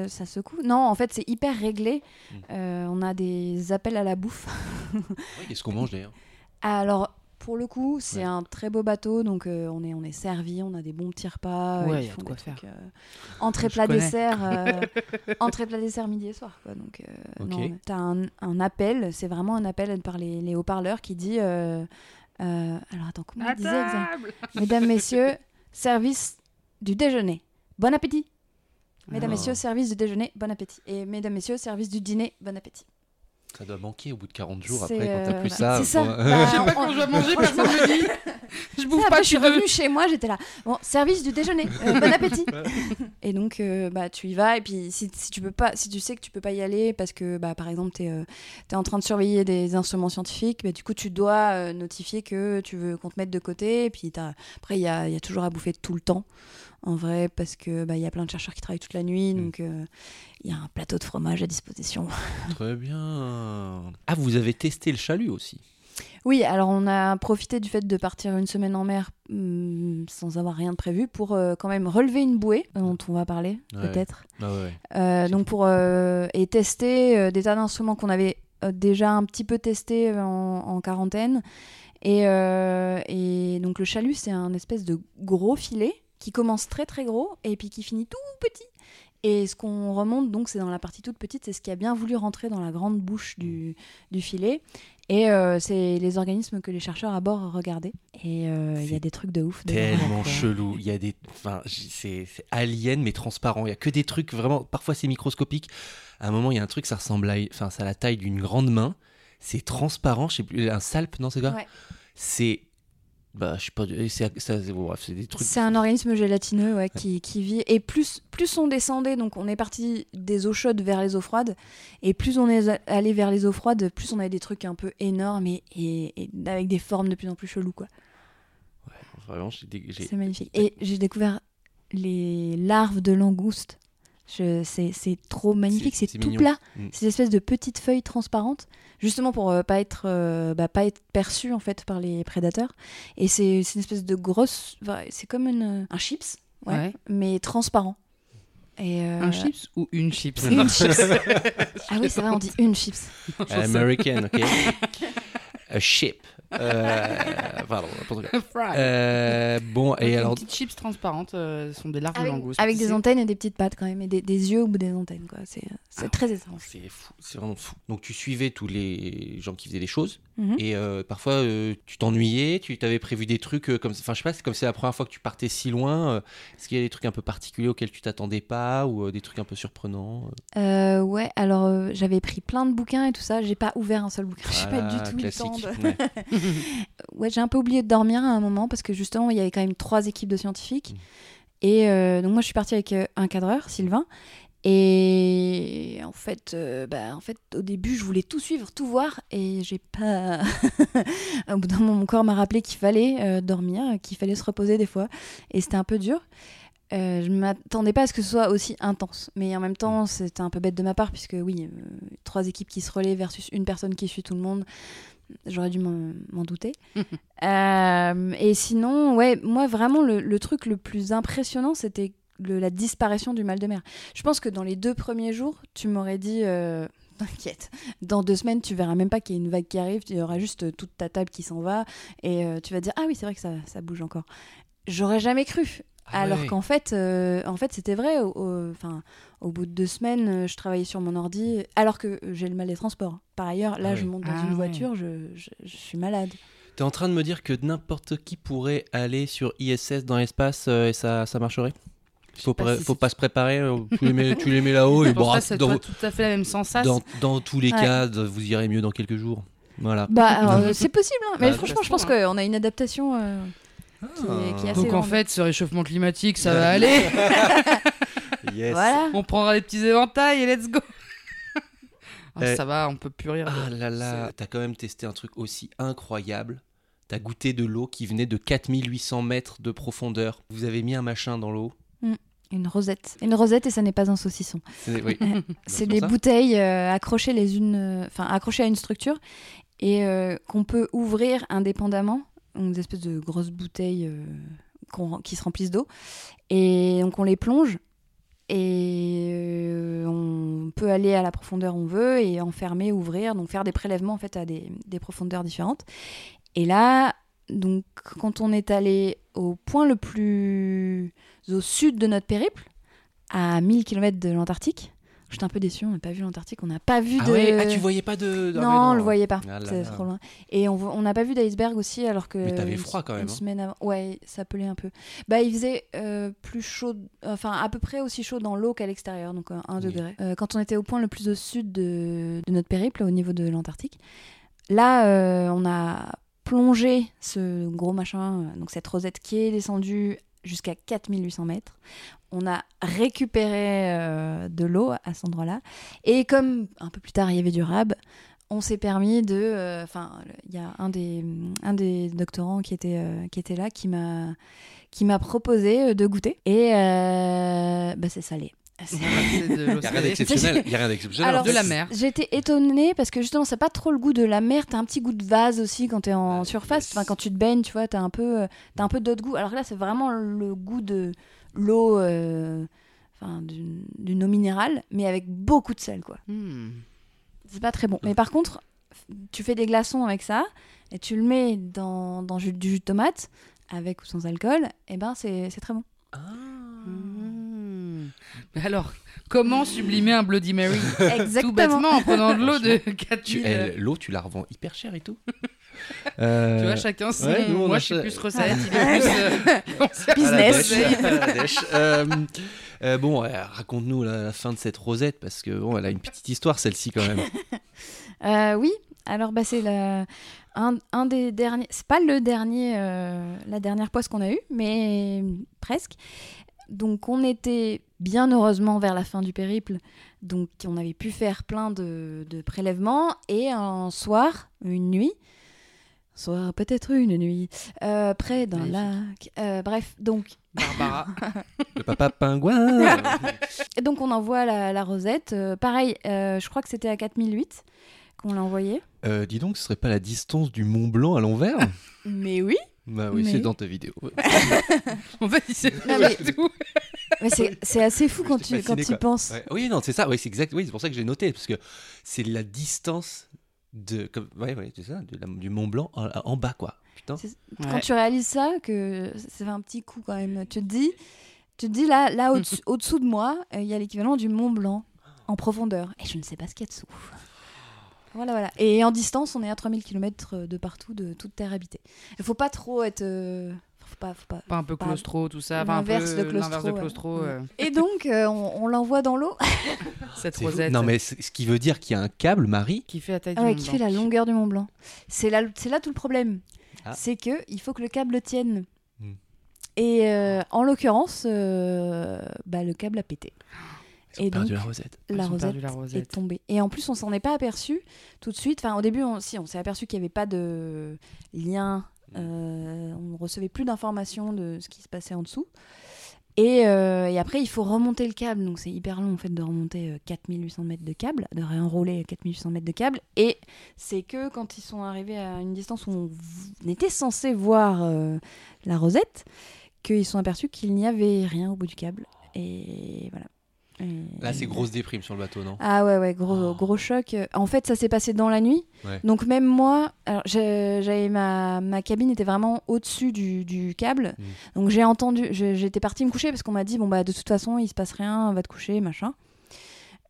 ça secoue. Non, en fait, c'est hyper réglé. Mm. On a des appels à la bouffe. Qu'est-ce qu'on mange d'ailleurs? Alors pour le coup, c'est Ouais. un très beau bateau, donc euh, on est on est servi, on a des bons petits repas. Ouais, ils y a font de quoi des trucs, faire. euh, entrée plat dessert, euh, entrée plat dessert midi et soir. Quoi. Donc euh, Ok. non, t'as un, un appel, c'est vraiment un appel par les, les haut-parleurs qui dit. euh, euh, alors attends, comment il disait Mesdames, messieurs, service du déjeuner. Bon appétit. Mesdames, Ah. messieurs, service du déjeuner, bon appétit. Et mesdames, messieurs, service du dîner, bon appétit. Ça doit manquer au bout de 40 jours après quand t'as euh, plus bah, ça. c'est ça. bon, Bah, Je sais pas on- quand je dois manger, personne me dit. Je bouffe Après, pas, je je suis revenue chez moi, j'étais là. Bon, service du déjeuner, euh, bon appétit. et donc, euh, bah, tu y vas. Et puis, si, si tu peux pas, si tu sais que tu peux pas y aller parce que, bah, par exemple, tu es, en train de surveiller des instruments scientifiques, bah, du coup, tu dois euh, notifier que tu veux qu'on te mette de côté. Et puis, t'as- après, il y a, il y a toujours à bouffer tout le temps. En vrai, parce que bah, y a plein de chercheurs qui travaillent toute la nuit, Mm. donc euh, il y a un plateau de fromage à disposition. Très bien. Ah, vous avez testé le chalut aussi. Oui, alors on a profité du fait de partir une semaine en mer hum, sans avoir rien de prévu pour euh, quand même relever une bouée dont on va parler Ouais. peut-être. Ah ouais. Euh, donc pour euh, et tester euh, des tas d'instruments qu'on avait euh, déjà un petit peu testés en, en quarantaine. Et, euh, et donc le chalut, c'est un espèce de gros filet qui commence très très gros et puis qui finit tout petit. Et ce qu'on remonte, donc, c'est dans la partie toute petite, c'est ce qui a bien voulu rentrer dans la grande bouche du, du filet. Et euh, c'est les organismes que les chercheurs à bord regardaient. Et euh, il y a des trucs de ouf. Tellement Ouais. chelou. Il y a des. Enfin, c'est c'est alien mais transparent. Il y a que des trucs vraiment. Parfois c'est microscopique. À un moment, il y a un truc, ça ressemble à. Enfin, ça a la taille d'une grande main. C'est transparent. Je sais plus. Un salpe, non, c'est quoi? Ouais. C'est. Bah, je sais pas. C'est bon, des trucs. Un organisme gélatineux ouais, qui, qui vit. Et plus, plus on descendait, donc on est parti des eaux chaudes vers les eaux froides, et plus on est allé vers les eaux froides, plus on avait des trucs un peu énormes et, et- et avec des formes de plus en plus cheloues. Quoi. Vraiment, j'ai des- j'ai- C'est magnifique. Et j'ai découvert les larves de langoustes. C'est c'est trop magnifique, C'est- tout mignon. plat. Mm. C'est des espèces de petites feuilles transparentes, justement pour euh, pas être euh, bah, pas être perçu en fait par les prédateurs. Et c'est une espèce de grosse, enfin, c'est comme une, un chips, ouais, Ouais. mais transparent. Et euh, Un chips ou une chips? Une chips. ah oui, c'est vrai, on dit une chips. American, ok. A ship. Euh, pardon, n'importe quoi. Fry. Euh, bon, et les alors. petites chips transparentes euh, sont des larves de Avec, langoustes. avec des antennes et des petites pattes quand même, et des, des yeux au bout des antennes. quoi. C'est c'est Ah, très étrange. C'est fou, c'est vraiment fou. Donc tu suivais tous les gens qui faisaient des choses Mhm. et euh, parfois euh, tu t'ennuyais, tu t'avais prévu des trucs euh, comme enfin je sais pas, c'est comme c'est la première fois que tu partais si loin, euh, est-ce qu'il y a des trucs un peu particuliers auxquels tu t'attendais pas ou des trucs un peu surprenants ouais, alors j'avais pris plein de bouquins et tout ça, j'ai pas ouvert un seul bouquin. J'ai pas du tout eu le temps classique, de. ouais. Ouais, j'ai un peu oublié de dormir à un moment parce que justement, il y avait quand même trois équipes de scientifiques. Mm. Et euh, donc, moi, je suis partie avec un cadreur, Sylvain. Et en fait, euh, bah, en fait, au début, je voulais tout suivre, tout voir. Et j'ai pas. au bout d'un moment, mon corps m'a rappelé qu'il fallait euh, dormir, qu'il fallait se reposer des fois. Et c'était un peu dur. Euh, je m'attendais pas à ce que ce soit aussi intense. Mais en même temps, c'était un peu bête de ma part, puisque oui, euh, trois équipes qui se relaient versus une personne qui suit tout le monde. J'aurais dû m'en douter. Et sinon, ouais, moi vraiment le, le truc le plus impressionnant, c'était le- la disparition du mal de mer. Je pense que dans les deux premiers jours, tu m'aurais dit, euh, t'inquiète, dans deux semaines, tu verras même pas qu'il y a une vague qui arrive, il y aura juste euh, toute ta table qui s'en va, et euh, tu vas dire, ah oui, c'est vrai que ça, ça bouge encore. J'aurais jamais cru. Ah Alors qu'en fait, euh, en fait, c'était vrai. Au- enfin, au bout de deux semaines, je travaillais sur mon ordi, alors que j'ai le mal des transports. Par ailleurs, là, Ah je monte dans Ah une voiture, je, je- je suis malade. T'es en train de me dire que n'importe qui pourrait aller sur ISS dans l'espace euh, et ça, ça marcherait? Faut, pas si faut pas se préparer, euh, tu les mets, tu les mets là-haut et bon, ça, c'est dans, tout à fait la même sensation. dans, dans tous les Ouais. cas, vous irez mieux dans quelques jours. Voilà. Bah, euh, c'est possible, hein. mais Bah, franchement, je pense qu'on a une adaptation euh, qui, est, qui est assez Donc en fait, ce réchauffement climatique, ça va aller. Yes. Voilà. On prendra des petits éventails et let's go. Ah, Euh, ça va, on peut plus rire. Ah là là, t'as quand même testé un truc aussi incroyable. T'as goûté de l'eau qui venait de 4800 mètres de profondeur. Vous avez mis un machin dans l'eau. Une rosette. Une rosette et ça n'est pas un saucisson. C'est oui. Des ça. bouteilles euh, accrochées les unes, euh, enfin accrochées à une structure et euh, qu'on peut ouvrir indépendamment. Donc des espèces de grosses bouteilles euh, qui se remplissent d'eau et donc on les plonge et euh, on peut aller à la profondeur où on veut et enfermer, ouvrir, donc faire des prélèvements en fait à des, des profondeurs différentes. Et là, donc quand on est allé au point le plus au sud de notre périple, à 1000 km de l'Antarctique. J'étais un peu déçue, on n'a pas vu l'Antarctique, on n'a pas vu Ah de... ouais, ah, tu voyais pas de. Non, ah, mais on le voyait pas, Ah c'est trop loin. Et on n'a pas vu d'iceberg aussi, alors que... Mais t'avais froid quand même, Une hein. semaine avant. Ouais, ça pelait un peu. Bah, il faisait euh, plus chaud, enfin à peu près aussi chaud dans l'eau qu'à l'extérieur, donc 1 Oui. degré. Euh, quand on était au point le plus au sud de, de notre périple, au niveau de l'Antarctique, là, euh, on a plongé ce gros machin, euh, donc cette rosette qui est descendue jusqu'à 4800 mètres. On a récupéré euh, de l'eau à cet endroit-là. Et comme un peu plus tard, il y avait du rab, on s'est permis de... euh, Enfin, il y a un des, doctorants qui était, euh, qui était là qui m'a proposé de goûter. Et bah, c'est salé. L'eau Il y a rien d'exceptionnel. Il y a rien d'exceptionnel. Alors, de la mer. J'étais étonnée parce que justement, ça n'a pas trop le goût de la mer. T'as un petit goût de vase aussi quand t'es en Ah, surface. yes. Enfin, quand tu te baignes, tu vois, t'as un peu, euh, t'as un peu d'autre goût. Alors là, c'est vraiment le goût de l'eau, euh, enfin, d'une eau minérale, mais avec beaucoup de sel, quoi. Hmm. C'est pas très bon. Mais par contre, tu fais des glaçons avec ça et tu le mets dans, du jus de tomate, avec ou sans alcool, et ben c'est c'est très bon. Ah. Hmm. Alors, comment sublimer un Bloody Mary? Tout Exactement. bêtement en prenant de l'eau de Tu- 4000. elle- L'eau, tu la revends hyper cher et tout. Tu vois, chacun son. ouais, nous, on Moi, je suis ça- plus recette, il Ah. est plus. euh. Business. À la dèche, à la dèche. Euh, euh, bon, euh, raconte-nous la, la fin de cette rosette parce que bon, elle a une petite histoire celle-ci quand même. Euh, oui, alors bah, c'est la- un, un des derniers. C'est pas le dernier, euh, la dernière poisse qu'on a eue, mais presque. Donc on était bien heureusement vers la fin du périple, donc on avait pu faire plein de, de prélèvements et un soir, une nuit. Soir, peut-être une nuit, euh, près d'un lac. euh, bref, donc Barbara. Le papa pingouin. Et donc on envoie la, la rosette. Euh, pareil, euh, je crois que c'était à 4008 qu'on l'a envoyé. Euh, dis donc, ce serait pas la distance du Mont Blanc à l'envers? Mais oui. Bah oui, Mais- c'est dans ta vidéo. En fait, il sait Non, pas mais- tout. Mais c'est c'est assez fou quand tu quand tu penses. Ouais. Oui, non, c'est ça. Oui, c'est exact. Oui, c'est pour ça que j'ai noté parce que c'est la distance de, comme, ouais, ouais, c'est ça, de la- du Mont Blanc en, en bas, quoi. Putain. C'est- Ouais. Quand tu réalises ça, que c'est un petit coup quand même. Tu te dis, tu te dis là, là au-dessous au-dessous de moi, euh, il y a l'équivalent du Mont Blanc en profondeur. Et je ne sais pas ce qu'il y a dessous. Voilà, voilà. Et en distance, on est à 3000 km de partout, de toute terre habitée. Il faut pas trop être. euh, Faut pas, faut pas. Pas un peu Pas- claustro, tout ça. Enfin, un peu L'inverse de claustro, de claustro. Ouais. euh, Et donc, euh, on, on l'envoie dans l'eau. Cette rosette. Non, mais ce qui veut dire qu'il y a un câble, Marie. Qui fait la taille du Ah ouais, Mont qui Blanc. fait la longueur du Mont Blanc. C'est là, c'est là tout le problème. Ah. C'est que il faut que le câble tienne. Hmm. Et euh, en l'occurrence, euh, bah, le câble a pété. Ils ont Et perdu donc, la rosette. Ils la ont rosette, perdu la est tombée. Et en plus, on s'en est pas aperçu tout de suite. Enfin, au début, on, si, on s'est aperçu qu'il n'y avait pas de lien. euh, on ne recevait plus d'informations de ce qui se passait en dessous. Et, euh, et après, il faut remonter le câble. Donc, c'est hyper long en fait de remonter euh, 4800 mètres de câble, de réenrouler 4800 mètres de câble. Et c'est que quand ils sont arrivés à une distance où on, était censé voir euh, la rosette, qu'ils sont aperçus qu'il n'y avait rien au bout du câble. Et voilà. Et- Là, c'est grosse déprime sur le bateau, non? Ah ouais, ouais, gros, Oh. gros choc. En fait, ça s'est passé dans la nuit. Ouais. Donc même moi, alors j'avais ma, ma cabine était vraiment au-dessus du, du câble. Mm. Donc j'ai entendu, j'étais partie me coucher parce qu'on m'a dit bon bah de toute façon il se passe rien, va te coucher machin.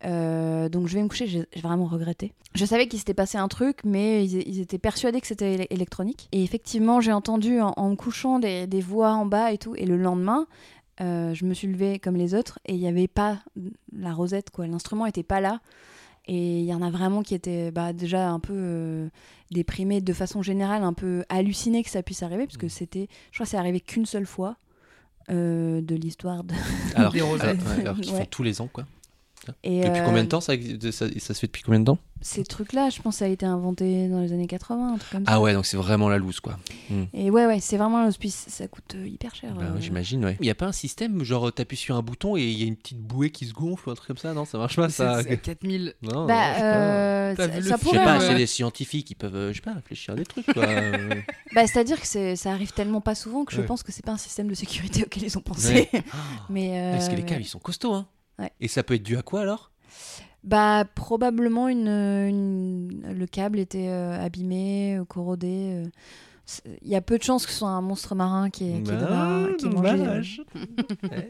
Euh, donc je vais me coucher, j'ai vraiment regretté. Je savais qu'il s'était passé un truc, mais ils, ils étaient persuadés que c'était éle- électronique. Et effectivement, j'ai entendu en, en me couchant des, des voix en bas et tout. Et le lendemain, euh, je me suis levée comme les autres et il n'y avait pas la rosette, quoi. L'instrument était pas là. Et il y en a vraiment qui étaient bah, déjà un peu euh, déprimés de façon générale, un peu hallucinés que ça puisse arriver, parce que Mm. c'était, je crois que c'est arrivé qu'une seule fois euh, de l'histoire de... Alors, alors, alors qu'ils font Ouais. tous les ans, quoi. Et, Depuis euh, combien de temps ça, existe- ça, ça se fait depuis combien de temps? Ces trucs-là, je pense, ça a été inventé dans les années 80, un truc comme ça. Ah ouais, donc c'est vraiment la loose quoi. Et ouais, ouais, c'est vraiment l'hospice. Ça coûte euh, hyper cher. Bah, euh. J'imagine, ouais. Il n'y a pas un système, genre t'appuies sur un bouton et il y a une petite bouée qui se gonfle ou un truc comme ça? Non, ça marche pas ça. C'est 4000. Non, non, Bah, pas. euh, T'as ça, vu le ça Je sais pas, c'est des scientifiques, ils peuvent, je sais pas, réfléchir à des trucs quoi. Bah, c'est-à-dire que c'est- ça arrive tellement pas souvent que je Ouais. pense que c'est pas un système de sécurité auquel ils ont pensé. Ouais. Mais euh, Parce que les câbles ils sont costauds, hein. Ouais. Et ça peut être dû à quoi alors? Bah probablement une, une- le câble était euh, abîmé, euh, corrodé. euh. Il y a peu de chances que ce soit un monstre marin qui est, qui Bah, qui mangé, euh.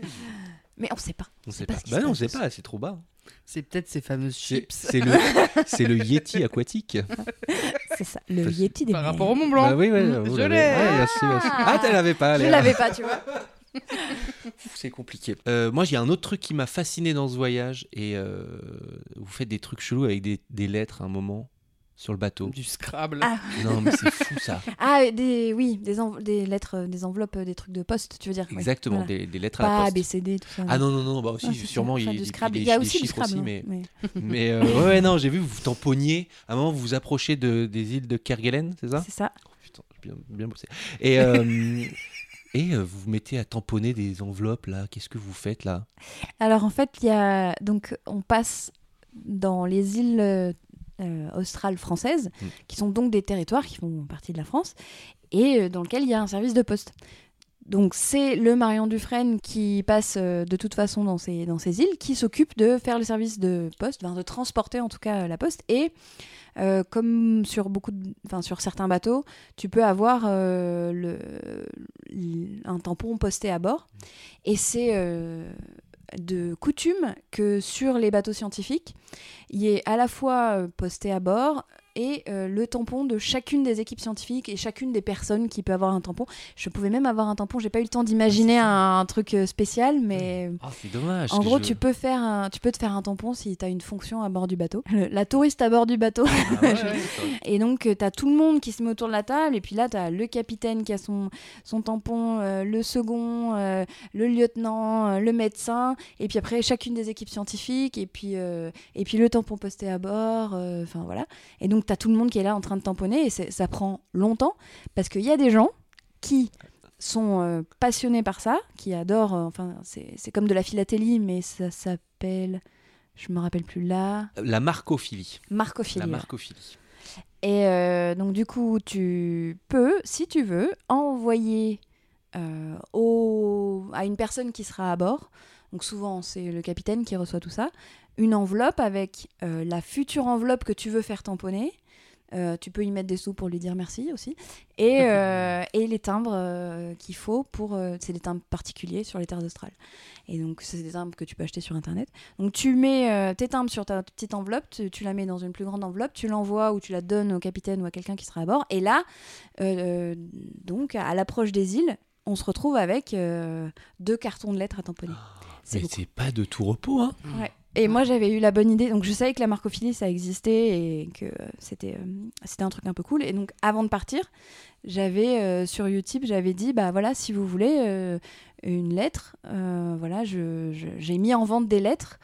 Mais on sait pas. On sait pas pas. ce qui Bah non, on passe. sait pas, c'est trop bas. C'est peut-être ces fameuses C'est chips. c'est le, c'est le Yeti aquatique. C'est ça, le Parce- Yeti des Par mers. rapport au Mont Blanc. Bah oui, ouais, Mmh, je l'avez. l'ai. Ouais, merci, merci. Ah, tu l'avais pas, Je l'avais pas, tu vois. C'est compliqué. Euh, moi, il y a un autre truc qui m'a fasciné dans ce voyage. Et euh, vous faites des trucs chelous avec des, des lettres à un moment sur le bateau. Du Scrabble. Ah. Non, mais c'est fou ça. Ah, des, oui, des, lettres, euh, des enveloppes, des trucs de poste, tu veux dire. Exactement, Voilà. des, des lettres à la Pas poste. ABCD, tout ça. Ah non, non, non, bah aussi, Ah, sûrement, ça. il y a, Enfin, du des- Scrabble. des- Il y a des aussi du Scrabble. aussi, hein, mais, mais- mais euh, ouais, ouais, non, j'ai vu, vous vous tamponiez. À un moment, vous vous approchez de, des îles de Kerguelen, c'est ça? C'est ça. Oh, Putain, j'ai bien, bien bossé. Et, euh, et euh, vous vous mettez à tamponner des enveloppes, là. Qu'est-ce que vous faites, là? Alors en fait, il y a donc on passe dans les îles euh, euh, australes françaises, Mm. qui sont donc des territoires qui font partie de la France, et dans lequel il y a un service de poste. Donc c'est le Marion Dufresne qui passe euh, de toute façon dans ces, dans ces îles, qui s'occupe de faire le service de poste, de transporter en tout cas la poste. Et euh, comme sur beaucoup, de- enfin sur certains bateaux, tu peux avoir euh, un tampon posté à bord. Et c'est euh, de coutume que sur les bateaux scientifiques, il ait à la fois euh, posté à bord et euh, le tampon de chacune des équipes scientifiques et chacune des personnes qui peut avoir un tampon. Je pouvais même avoir un tampon, j'ai pas eu le temps d'imaginer un, un truc euh, spécial, mais Oh, c'est dommage. en gros, je- tu peux, faire un- tu peux te faire un tampon si tu as une fonction à bord du bateau. Le- la touriste à bord du bateau. Ah ouais, Et donc, tu as tout le monde qui se met autour de la table. Et puis là, tu as le capitaine qui a son, son tampon, euh, le second, euh, le lieutenant, euh, le médecin. Et puis après, chacune des équipes scientifiques. Et puis, euh, et puis le tampon posté à bord. euh, Enfin, voilà. Et donc, tu as tout le monde qui est là en train de tamponner. Et ça prend longtemps. Parce qu'il y a des gens qui sont euh, passionnés par ça, qui adorent. euh, enfin, c'est comme de la philatélie, mais ça s'appelle. Je me rappelle plus là. La marcophilie. Marcophilie. La marcophilie. Et euh, donc du coup, tu peux, si tu veux, envoyer au- à une personne qui sera à bord, donc souvent c'est le capitaine qui reçoit tout ça, une enveloppe avec euh, la future enveloppe que tu veux faire tamponner. Euh, tu peux y mettre des sous pour lui dire merci aussi. Et, euh, et les timbres euh, qu'il faut pour... c'est des timbres particuliers sur les terres australes. Et donc, c'est des timbres que tu peux acheter sur Internet. Donc, tu mets tes timbres sur ta petite enveloppe, tu, tu la mets dans une plus grande enveloppe, tu l'envoies ou tu la donnes au capitaine ou à quelqu'un qui sera à bord. Et là, donc, à l'approche des îles, on se retrouve avec deux cartons de lettres à tamponner. C'est Mais c'est pas de tout repos, hein Ouais. Et moi, j'avais eu la bonne idée. Donc, je savais que la marcophilie, ça existait et que c'était euh, c'était un truc un peu cool. Et donc, avant de partir, j'avais euh, sur YouTube, j'avais dit bah voilà, si vous voulez euh, une lettre, euh, voilà, je- je- j'ai mis en vente des lettres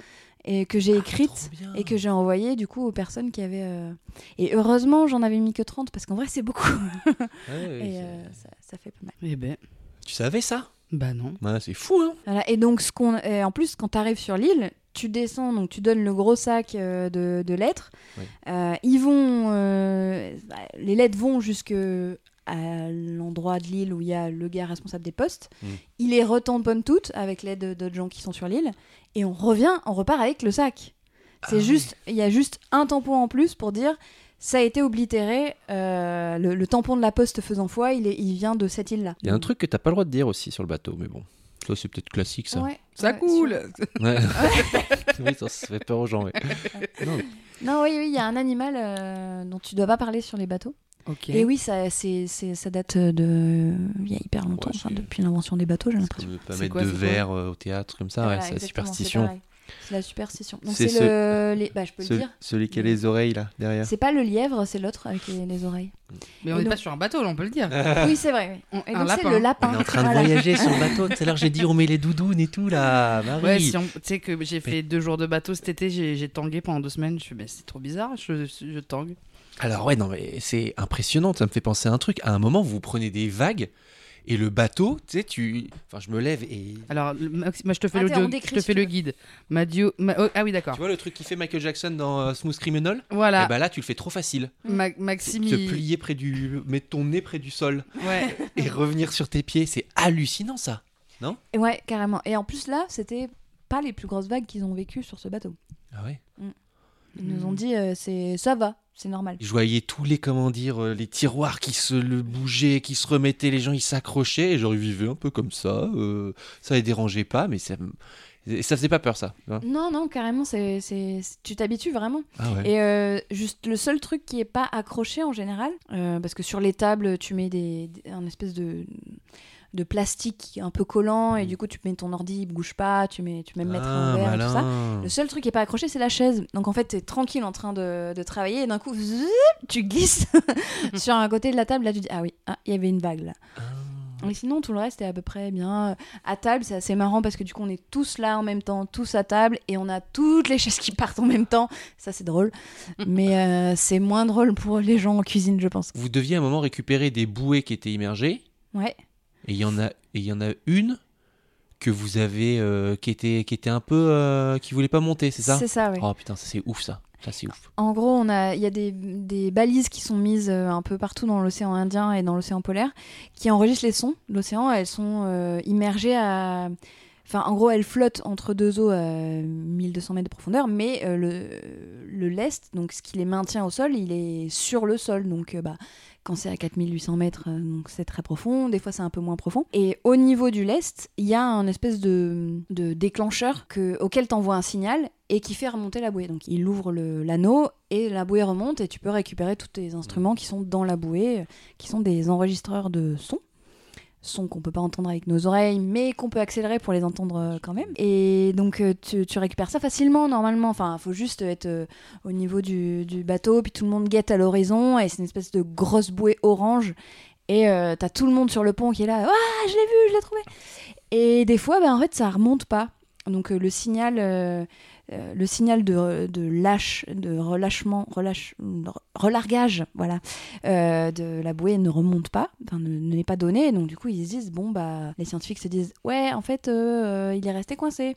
et que j'ai écrites Ah, bien. et que j'ai envoyées du coup aux personnes qui avaient. euh, Et heureusement, j'en avais mis que 30 parce qu'en vrai, c'est beaucoup. Ouais, et euh, ça, ça fait pas mal. Eh ben, Tu savais ça? Bah non. Ouais, C'est fou, hein Voilà. Et donc, ce qu'on, et en plus, quand tu arrives sur l'île, tu descends, donc tu donnes le gros sac euh, de, de lettres. Oui. Euh, ils vont, euh, bah, les lettres vont jusque à l'endroit de l'île où il y a le gars responsable des postes. Mm. Il les retamponnent toutes avec l'aide d'autres gens qui sont sur l'île. Et on revient, on repart avec le sac. C'est Ah juste, il y a juste un tampon en plus pour dire ça a été oblitéré. euh, le, le tampon de la poste faisant foi, il, est, il vient de cette île-là. Il y a un truc que t'as pas le droit de dire aussi sur le bateau, mais bon. Ça, c'est peut-être classique, ça. Ouais, Ça ouais, coule. Ouais. oui, ça, ça fait peur aux gens, ouais. Non, Non, oui, oui, il y a un animal euh, dont tu dois pas parler sur les bateaux. Ok. Et oui, ça, c'est, ça date de. Il y a hyper longtemps, Ouais, enfin, depuis l'invention des bateaux, j'ai l'impression. ne pas mettre quoi, de verre euh, au théâtre, comme ça, Voilà, ouais, c'est la superstition. C'est la superstition. Donc C'est le. les- Bah, je peux le dire. Celui qui a les oreilles là, derrière. C'est pas le lièvre, c'est l'autre avec les, les oreilles. Mais on n'est donc- pas sur un bateau, là, on peut le dire. oui, c'est vrai. oui. On- Et un donc c'est le lapin. On est en train de voyager sur le bateau. Tout à l'heure, j'ai dit on met les doudounes et tout là. Marie. Ouais, si on- tu sais que j'ai fait deux jours de bateau cet été, j'ai tangué pendant deux semaines. Je suis, mais c'est trop bizarre, je, je tangue. Alors ouais, non mais c'est impressionnant, ça me fait penser à un truc. À un moment, vous prenez des vagues et le bateau, tu sais, tu... Enfin, je me lève et... Alors, moi, je te fais, Attends, le, je te fais le guide. Madio, ma- oh, ah oui, d'accord. Tu vois le truc qui fait Michael Jackson dans euh, Smooth Criminal? Voilà, Et bah là, tu le fais trop facile. Ma- Maxime, Te plier près du... Mettre ton nez près du sol Ouais. et revenir sur tes pieds, c'est hallucinant ça. Et Ouais, carrément. Et en plus, là, c'était pas les plus grosses vagues qu'ils ont vécues sur ce bateau. Ah ouais? Ils nous ont dit, euh, c'est ça va, c'est normal. Je voyais tous les, comment dire, euh, les tiroirs qui se le bougeaient, qui se remettaient, les gens ils s'accrochaient et genre ils vivaient un peu comme ça. euh, ça les dérangeait pas, mais ça, ça faisait pas peur ça. hein. Non, non, carrément, c'est, tu t'habitues vraiment. Ah ouais. Et euh, juste le seul truc qui est pas accroché en général, euh, parce que sur les tables, tu mets des, des- un espèce de, de plastique un peu collant, et du coup, tu mets ton ordi, il bouge pas, tu mets, tu même mettre ah, un verre et tout ça. Le seul truc qui est pas accroché, c'est la chaise. Donc en fait, t'es tranquille en train de, de travailler, et d'un coup, tu glisses sur un côté de la table. Là, tu dis, ah oui, ah, il y avait une vague là. Ah. Et sinon, tout le reste est à peu près bien. À table, c'est assez marrant parce que du coup, on est tous là en même temps, tous à table, et on a toutes les chaises qui partent en même temps. Ça, c'est drôle. Mais euh, c'est moins drôle pour les gens en cuisine, je pense. Vous deviez à un moment récupérer des bouées qui étaient immergées. Ouais. Et il y en a, et il y en a une que vous avez, euh, qui était, qui était un peu, euh, qui voulait pas monter, c'est ça? C'est ça, ouais. Oh putain, ça c'est ouf ça. Ça c'est ouf. En gros, on a, il y a des, des balises qui sont mises euh, un peu partout dans l'océan Indien et dans l'océan polaire, qui enregistrent les sons de l'océan. Elles sont euh, immergées à, enfin, en gros, elles flottent entre deux eaux à 1200 mètres de profondeur, mais euh, le, le lest, donc ce qui les maintient au sol, il est sur le sol. Donc, euh, bah, quand c'est à 4800 mètres, euh, donc c'est très profond. Des fois, c'est un peu moins profond. Et au niveau du lest, il y a un espèce de, de déclencheur que, auquel tu envoies un signal et qui fait remonter la bouée. Donc, il ouvre l'anneau et la bouée remonte et tu peux récupérer tous tes instruments qui sont dans la bouée, euh, qui sont des enregistreurs de son. Sons qu'on peut pas entendre avec nos oreilles, mais qu'on peut accélérer pour les entendre euh, quand même. Et donc, euh, tu, tu récupères ça facilement, normalement. Enfin, faut juste être euh, au niveau du, du bateau, puis tout le monde guette à l'horizon, et c'est une espèce de grosse bouée orange. Et t'as tout le monde sur le pont qui est là, ah, je l'ai vu, je l'ai trouvé. Et des fois, bah, en fait, ça remonte pas. Donc le signal, euh, le signal de, de lâche, de relâchement, relâche, relargage, voilà, euh, de la bouée ne remonte pas, ne ne n'est pas donné. Donc du coup, ils se disent bon bah, les scientifiques se disent ouais, en fait, euh, il est resté coincé.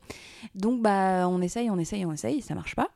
Donc bah, on essaye, on essaye, on essaye, ça marche pas.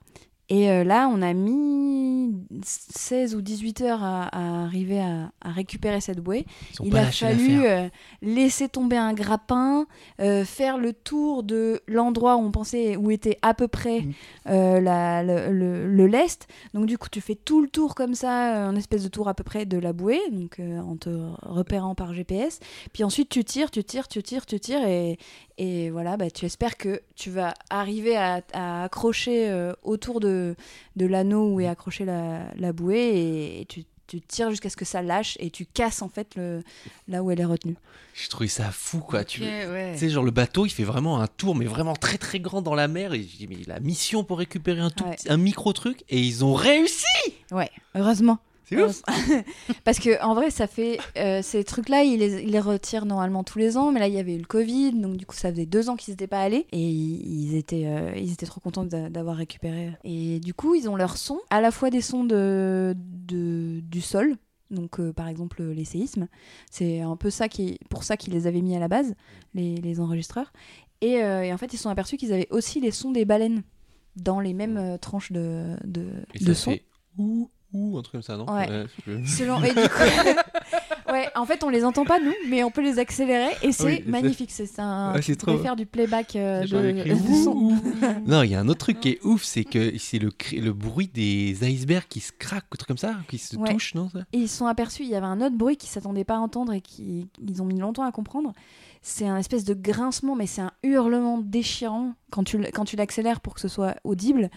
Et euh, là, on a mis 16 ou 18 heures à, à arriver à, à récupérer cette bouée. Il a fallu euh, laisser tomber un grappin, euh, faire le tour de l'endroit où on pensait où était à peu près Mm. euh, la- le, le- le lest. Donc du coup, tu fais tout le tour comme ça, un espèce de tour à peu près de la bouée, donc euh, en te repérant par GPS. Puis ensuite, tu tires, tu tires, tu tires, tu tires, et, et voilà, bah, tu espères que tu vas arriver à, à accrocher euh, autour de, de l'anneau où est accrochée la, la bouée, et, et tu tu tires jusqu'à ce que ça lâche et tu casses en fait le, là où elle est retenue. Je trouvais ça fou quoi. Tu, ouais. sais, genre le bateau, il fait vraiment un tour, mais vraiment très très grand dans la mer. Et je dis, mais la mission pour récupérer un, tout Ouais. petit- un micro truc, et ils ont réussi Ouais, heureusement. C'est ouf Parce que en vrai, ça fait euh, ces trucs-là, ils les, ils les retirent normalement tous les ans, mais là il y avait eu le Covid, donc du coup ça faisait deux ans qu'ils n'étaient pas allés et ils étaient, euh, ils étaient trop contents d'a- d'avoir récupéré. Et du coup, ils ont leurs sons, à la fois des sons de, de- du sol. Donc, euh, par exemple, les séismes, c'est un peu ça qui, pour ça qu'ils les avaient mis à la base, les, les enregistreurs. Et, euh, et en fait, ils se sont aperçus qu'ils avaient aussi les sons des baleines dans les mêmes euh, tranches de, de, Et de ça sons. fait ouh, ouh, un truc comme ça, non Ouais. Selon... et du coup- ouais, en fait, on les entend pas, nous, mais on peut les accélérer et c'est Oui, magnifique. C'est un. Ouais, c'est trop- faire du playback euh, de, de ouh, son. ouh. Non, il y a un autre truc qui est ouf, c'est que c'est le, le bruit des icebergs qui se craquent, un truc comme ça, qui se Ouais. touchent, non ça? Et ils se sont aperçus, il y avait un autre bruit qu'ils s'attendaient pas à entendre et qu'ils ils ont mis longtemps à comprendre. C'est un espèce de grincement, mais c'est un hurlement déchirant quand tu, l- quand tu l'accélères pour que ce soit audible.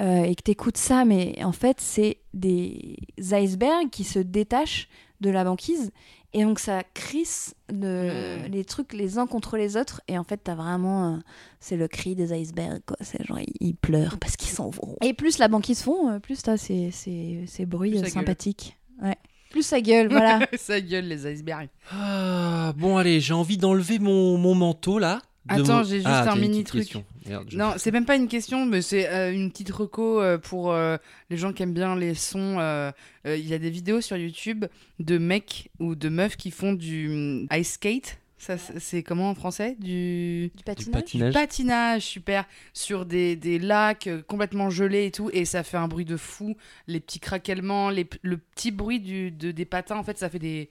Euh, et que tu écoutes ça, mais en fait, c'est des icebergs qui se détachent de la banquise Et donc ça crisse de, Mm. les trucs les uns contre les autres. Et en fait, t'as vraiment. euh, c'est le cri des icebergs, quoi. C'est genre, ils, ils pleurent parce qu'ils s'en vont. Et plus la banquise fond, euh, plus t'as ces, ces, ces bruits Plus sympathiques. Ouais. Plus ça gueule, voilà. Ça gueule les icebergs. Ah, bon, allez, j'ai envie d'enlever mon, mon manteau là. Attends, mon- j'ai juste Ah, un mini truc. question. Merde, je- Non, c'est même pas une question, mais c'est euh, une petite reco euh, pour euh, les gens qui aiment bien les sons. euh, euh, Il y a des vidéos sur YouTube de mecs ou de meufs qui font du hum, ice skate. Ça, c'est comment en français? Du Du Du patinage. patinage. patinage, super, sur des, des lacs complètement gelés et tout, et ça fait un bruit de fou. Les petits craquements, les, le petit bruit du, de, des patins, en fait, ça fait des.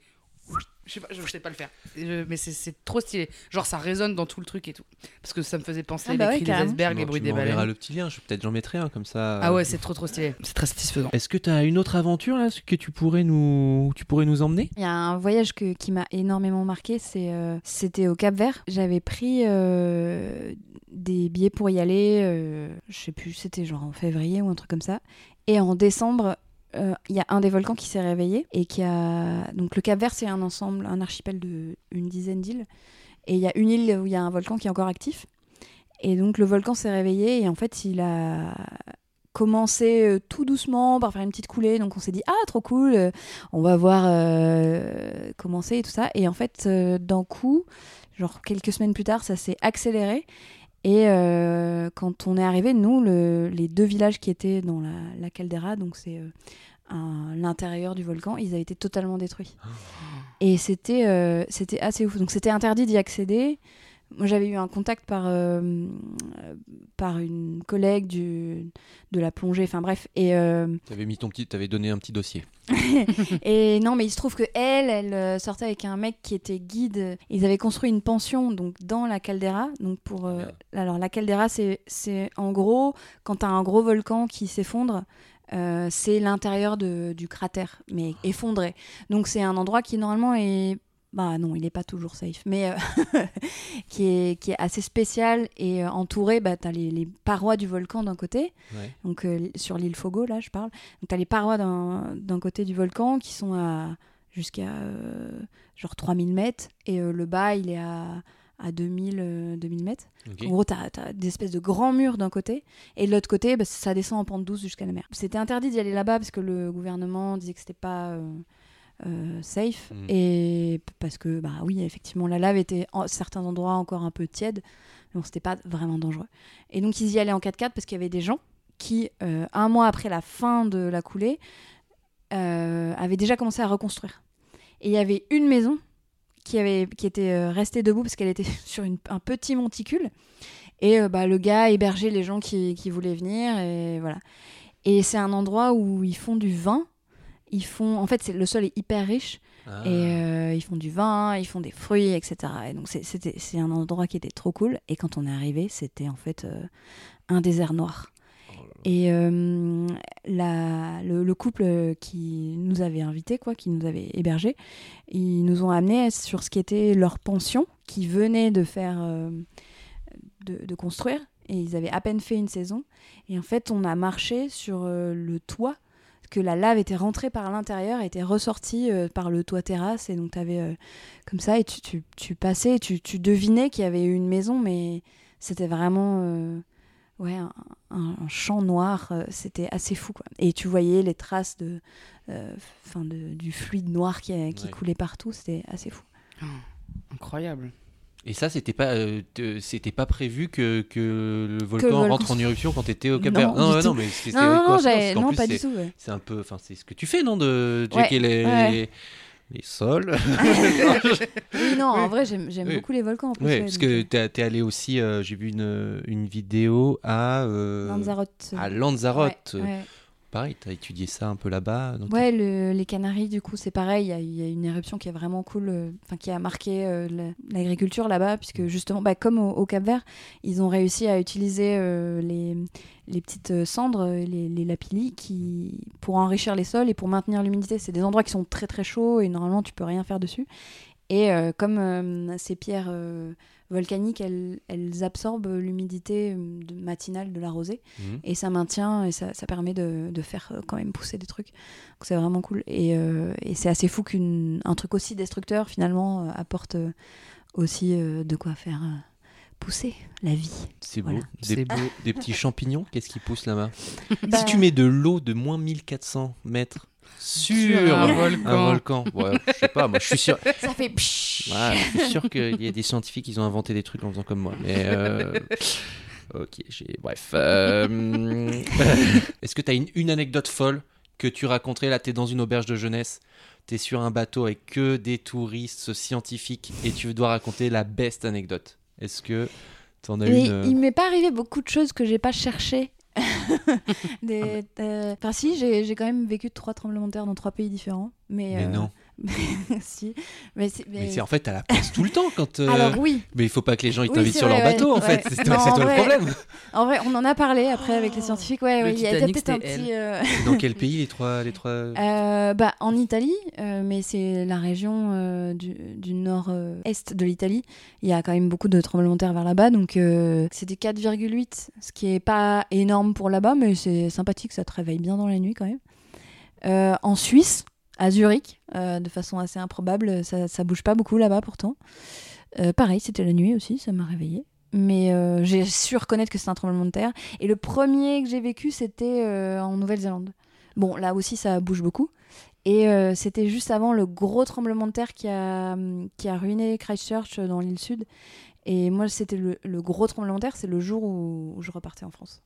Je sais pas, je sais pas le faire, Je- mais c'est- trop stylé. Genre, ça résonne dans tout le truc et tout. Parce que ça me faisait penser Ah bah les ouais, des Non, les bruits des baleines. le petit lien, je- peut-être j'en mettrai un comme ça. Ah ouais, c'est trop trop stylé. C'est très satisfaisant. Est-ce que tu as une autre aventure là que tu pourrais nous, tu pourrais nous emmener? Il y a un voyage que- qui m'a énormément marqué, c'est, euh, c'était au Cap Vert. J'avais pris euh, des billets pour y aller, euh, je sais plus, c'était genre en février ou un truc comme ça. Et en décembre, euh, il y a un des volcans qui s'est réveillé et qui a. Donc le Cap Vert, c'est un ensemble, un archipel de une dizaine d'îles. Et il y a une île où il y a un volcan qui est encore actif. Et donc le volcan s'est réveillé et en fait il a commencé euh, tout doucement par faire une petite coulée. Donc on s'est dit ah trop cool, euh, on va voir euh, comment c'est et tout ça. Et en fait euh, d'un coup, genre quelques semaines plus tard, ça s'est accéléré. Et euh, quand on est arrivé, nous, le- les deux villages qui étaient dans la, la caldeira, donc c'est euh, l'intérieur du volcan, ils avaient été totalement détruits. Et c'était euh, c'était assez ouf. Donc c'était interdit d'y accéder. Moi, j'avais eu un contact par, euh, par une collègue du, de la plongée, enfin bref. Et, euh, Tu avais mis ton petit, avais donné un petit dossier. et non, mais il se trouve que elle, elle euh, sortait avec un mec qui était guide. Ils avaient construit une pension donc dans la caldeira. Donc pour euh, alors la caldeira, c'est c'est en gros quand t'as un gros volcan qui s'effondre. euh, c'est l'intérieur de- du cratère, mais effondré. Donc c'est un endroit qui normalement est, bah non, il n'est pas toujours safe, mais euh, qui est qui est assez spécial et euh, entouré. Bah t'as les, les parois du volcan d'un côté, Ouais. donc euh, sur l'île Fogo, là, je parle. Donc, tu as les parois d'un côté du volcan qui sont à jusqu'à genre 3000 mètres et le bas, il est à, à 2000, euh, 2000 mètres. Ok. En gros, tu as, des espèces de grands murs d'un côté et de l'autre côté, bah, ça descend en pente douce jusqu'à la mer. C'était interdit d'y aller là-bas parce que le gouvernement disait que c'était pas. Euh, safe Mm. et parce que bah oui effectivement la lave était en certains endroits encore un peu tiède mais bon c'était pas vraiment dangereux et donc ils y allaient en 4x4 parce qu'il y avait des gens qui, euh, un mois après la fin de la coulée, euh, avaient déjà commencé à reconstruire. Et il y avait une maison qui, avait, qui était euh, restée debout parce qu'elle était sur une- un petit monticule. Et bah, le gars hébergeait les gens qui, qui voulaient venir. Et voilà. Et c'est un endroit où ils font du vin. Ils font, en fait, c'est, le sol est hyper riche. Ah. Et euh, ils font du vin, ils font des fruits, etc. Et donc c'est, un endroit qui était trop cool. Et quand on est arrivé, c'était en fait euh, un désert noir. Oh. Et euh, la- le, le couple qui nous avait invités, quoi, qui nous avait hébergés, ils nous ont amenés sur ce qui était leur pension, qui venait de faire, euh, de, de construire. Et ils avaient à peine fait une saison. Et en fait, on a marché sur euh, le toit, que la lave était rentrée par l'intérieur, était ressortie euh, par le toit terrasse. Et donc, tu avais comme ça, et tu, tu, tu passais, et tu, tu devinais qu'il y avait une maison, mais c'était vraiment. euh, ouais, un, un- un champ noir, euh, c'était assez fou. Quoi. Et tu voyais les traces de, euh, 'fin de, du fluide noir qui, qui Ouais. coulait partout, c'était assez fou. Incroyable. Et ça, c'était pas, euh, c'était pas prévu que, que le volcan le volcan rentre en éruption quand t'étais au Cap Non, Vert. Non, ouais, tout. non, mais c'était Non, non, non, non pas du tout. ouais. C'est un peu, enfin, c'est ce que tu fais, non, de checker les, ouais. les sols. Oui, non, en vrai, j'aime Oui. beaucoup les volcans. En plus, Ouais, ouais, parce donc, que euh, t'es t'es allé aussi, euh, j'ai vu une, une vidéo à euh, Lanzarote. à Lanzarote. Ouais, ouais. Pareil, t'as étudié ça un peu là-bas. Ouais, le- les Canaries, du coup, c'est pareil. Il y a- il y, a une éruption qui est vraiment cool, euh, qui a marqué euh, la- l'agriculture là-bas, puisque justement, bah, comme au, au Cap-Vert, ils ont réussi à utiliser euh, les, les petites cendres, les, les lapillis, qui, pour enrichir les sols et pour maintenir l'humidité. C'est des endroits qui sont très très chauds et normalement tu peux rien faire dessus. Et comme ces pierres volcaniques, elles, elles absorbent l'humidité euh, de- matinale de la rosée Mhm. et ça maintient et ça, ça permet de, de faire euh, quand même pousser des trucs. Donc c'est vraiment cool. Et, euh, et c'est assez fou qu'un truc aussi destructeur finalement apporte aussi euh, de quoi faire pousser la vie. C'est beau. Voilà. Des, C'est beau. des petits champignons, qu'est-ce qui pousse là-bas? Bah, Si tu mets de l'eau de moins 1400 mètres sur un un volcan. ouais, je sais pas, moi je suis sûr, Ça fait pshhh. Ouais, je suis sûr qu'il y a des scientifiques qui ont inventé des trucs en faisant comme moi. Mais euh, ok, j'ai bref. euh, Est-ce que tu as une, une anecdote folle que tu raconterais? Là, tu es dans une auberge de jeunesse, tu es sur un bateau avec que des touristes scientifiques et tu dois raconter la best anecdote. Est-ce que tu en as Mais une euh, il m'est pas arrivé beaucoup de choses que j'ai pas cherchées. Des, euh, Enfin, si, j'ai j'ai quand même vécu trois tremblements de terre dans trois pays différents. Mais, Mais euh, non. si. Mais c'est. Mais c'est en fait, à la place tout le temps quand. euh, Alors oui, Mais il faut pas que les gens ils Oui, t'invitent sur vrai, leur bateau en fait. ouais. C'est Non, toi, c'est en toi le problème. en vrai, on en a parlé après avec les scientifiques. Ouais, Le ouais, il y a Titanic, peut-être un petit. euh, Dans quel pays les trois, les trois Euh, bah, en Italie, euh, mais c'est la région euh, du, du nord-est de l'Italie. Il y a quand même beaucoup de tremblements de terre vers là-bas, donc euh, c'était 4,8, ce qui est pas énorme pour là-bas, mais c'est sympathique, ça te réveille bien dans la nuit quand même. Euh, en Suisse, à Zurich, euh, de façon assez improbable, ça, ça bouge pas beaucoup là-bas pourtant. Euh, pareil, c'était la nuit aussi, ça m'a réveillée. Mais euh, j'ai su reconnaître que c'est un tremblement de terre. Et le premier que j'ai vécu, c'était en Nouvelle-Zélande. Bon, là aussi, ça bouge beaucoup. Et c'était juste avant le gros tremblement de terre qui a, qui a ruiné Christchurch dans l'île sud. Et moi, c'était le, gros tremblement de terre, c'est le jour où je repartais en France.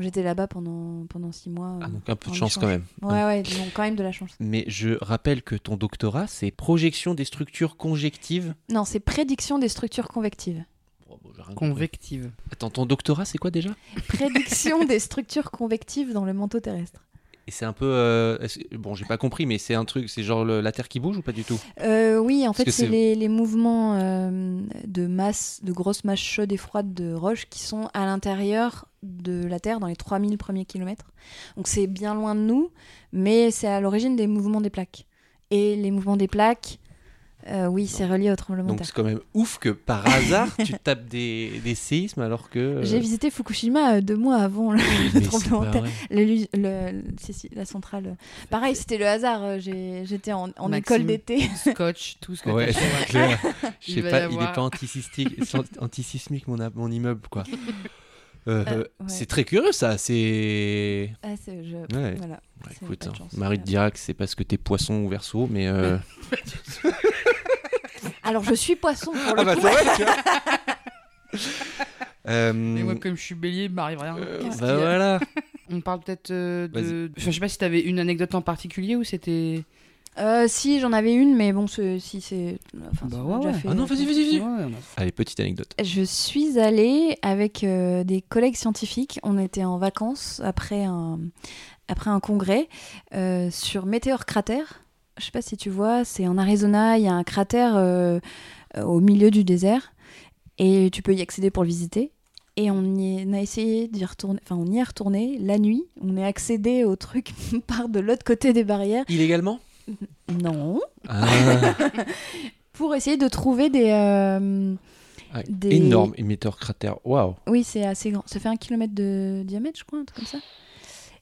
J'étais là-bas pendant, pendant six mois. euh, Ah, donc un peu de chance échange. quand même. Ouais, ouais, donc quand même de la chance. Mais je rappelle que ton doctorat, c'est projection des structures conjectives. Non, c'est prédiction des structures convectives. Oh, bon, j'ai rien compris. Convective. Attends, ton doctorat, c'est quoi déjà? Prédiction des structures convectives dans le manteau terrestre. Et c'est un peu. euh, bon, j'ai pas compris, mais c'est un truc, c'est genre le- la Terre qui bouge ou pas du tout? Euh, oui, en Parce fait, c'est c'est- les, les mouvements euh, de masse, de grosses masses chaudes et froides de roches qui sont à l'intérieur de la Terre, dans les 3000 premiers kilomètres. Donc c'est bien loin de nous, mais c'est à l'origine des mouvements des plaques. Et les mouvements des plaques, euh, oui, c'est relié au tremblement de Donc terre. c'est quand même ouf que par hasard, tu tapes des, des séismes alors que. euh, J'ai visité Fukushima euh, deux mois avant le, tremblement de terre. Le- le- si, la centrale. Pareil, c'était le hasard. J'étais en, en école d'été. Scotch, tout ce que Ouais, clair. Je Il sais pas, il est avoir- pas antisismique, antisismique mon, mon immeuble quoi. Euh, Euh, ouais. C'est très curieux ça, c'est. Ah, c'est- je- Ouais. voilà. Ouais, C'est écoute, de hein, chance. Marie te dira que c'est parce que t'es poisson ou verso, mais. euh, Alors, je suis poisson pour le Ah bah coup. vrai, tu vois. Euh, Mais moi, comme je suis bélier, il m'arrive rien. euh, bah voilà. On parle peut-être euh, de. Enfin, je sais pas si t'avais une anecdote en particulier ou c'était. Euh, si, j'en avais une, mais bon, ce- si c'est. Enfin, Bah ouais, déjà ouais. fait, Ah non, euh, vas-y, vas-y, vas-y. Ouais, Allez, petite anecdote. Je suis allée avec euh, des collègues scientifiques. On était en vacances après un, après un congrès euh, sur Météor Cratère. Je sais pas si tu vois, c'est en Arizona. Il y a un cratère au milieu du désert et tu peux y accéder pour le visiter. Et on, y est- on a essayé d'y retourner, enfin on y est retourné la nuit. On est accédé au truc par de l'autre côté des barrières. Illégalement? Non. ah, Pour essayer de trouver des. euh, ouais, Des- Énorme émetteur cratère. Waouh. Oui, c'est assez grand. Ça fait un kilomètre de diamètre, je crois, un truc comme ça.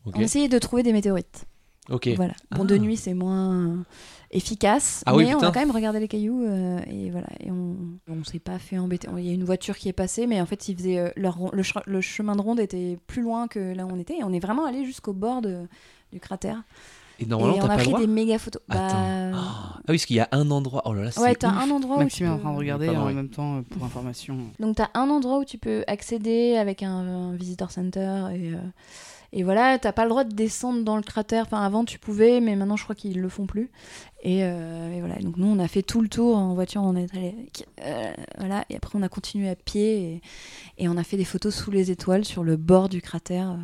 On essayait de trouer des météorites. Ok. Voilà. Bon, Ah. de nuit, c'est moins efficace, Ah oui, mais on a quand même regardé les cailloux euh, et voilà. Et on, on s'est pas fait embêter. Il y a une voiture qui est passée, mais en fait, ils faisaient euh, leur le, che- le chemin de ronde était plus loin que là où on était. Et on est vraiment allé jusqu'au bord de- du cratère. Et et normalement, on t'as a pas le pris droit des méga photos. Attends. Bah, Ah oui, parce qu'il y a un endroit. Oh là là, c'est ouais, t'as un endroit où Maxime tu est en peux- train de regarder Pas en même temps euh, pour information. Donc tu as un endroit où tu peux accéder avec un, un visitor center et, euh, et voilà, t'as pas le droit de descendre dans le cratère. Enfin avant tu pouvais, mais maintenant je crois qu'ils le font plus. Et, euh, et voilà, donc nous on a fait tout le tour en voiture, on est allé, euh, voilà, et après on a continué à pied et, et on a fait des photos sous les étoiles sur le bord du cratère.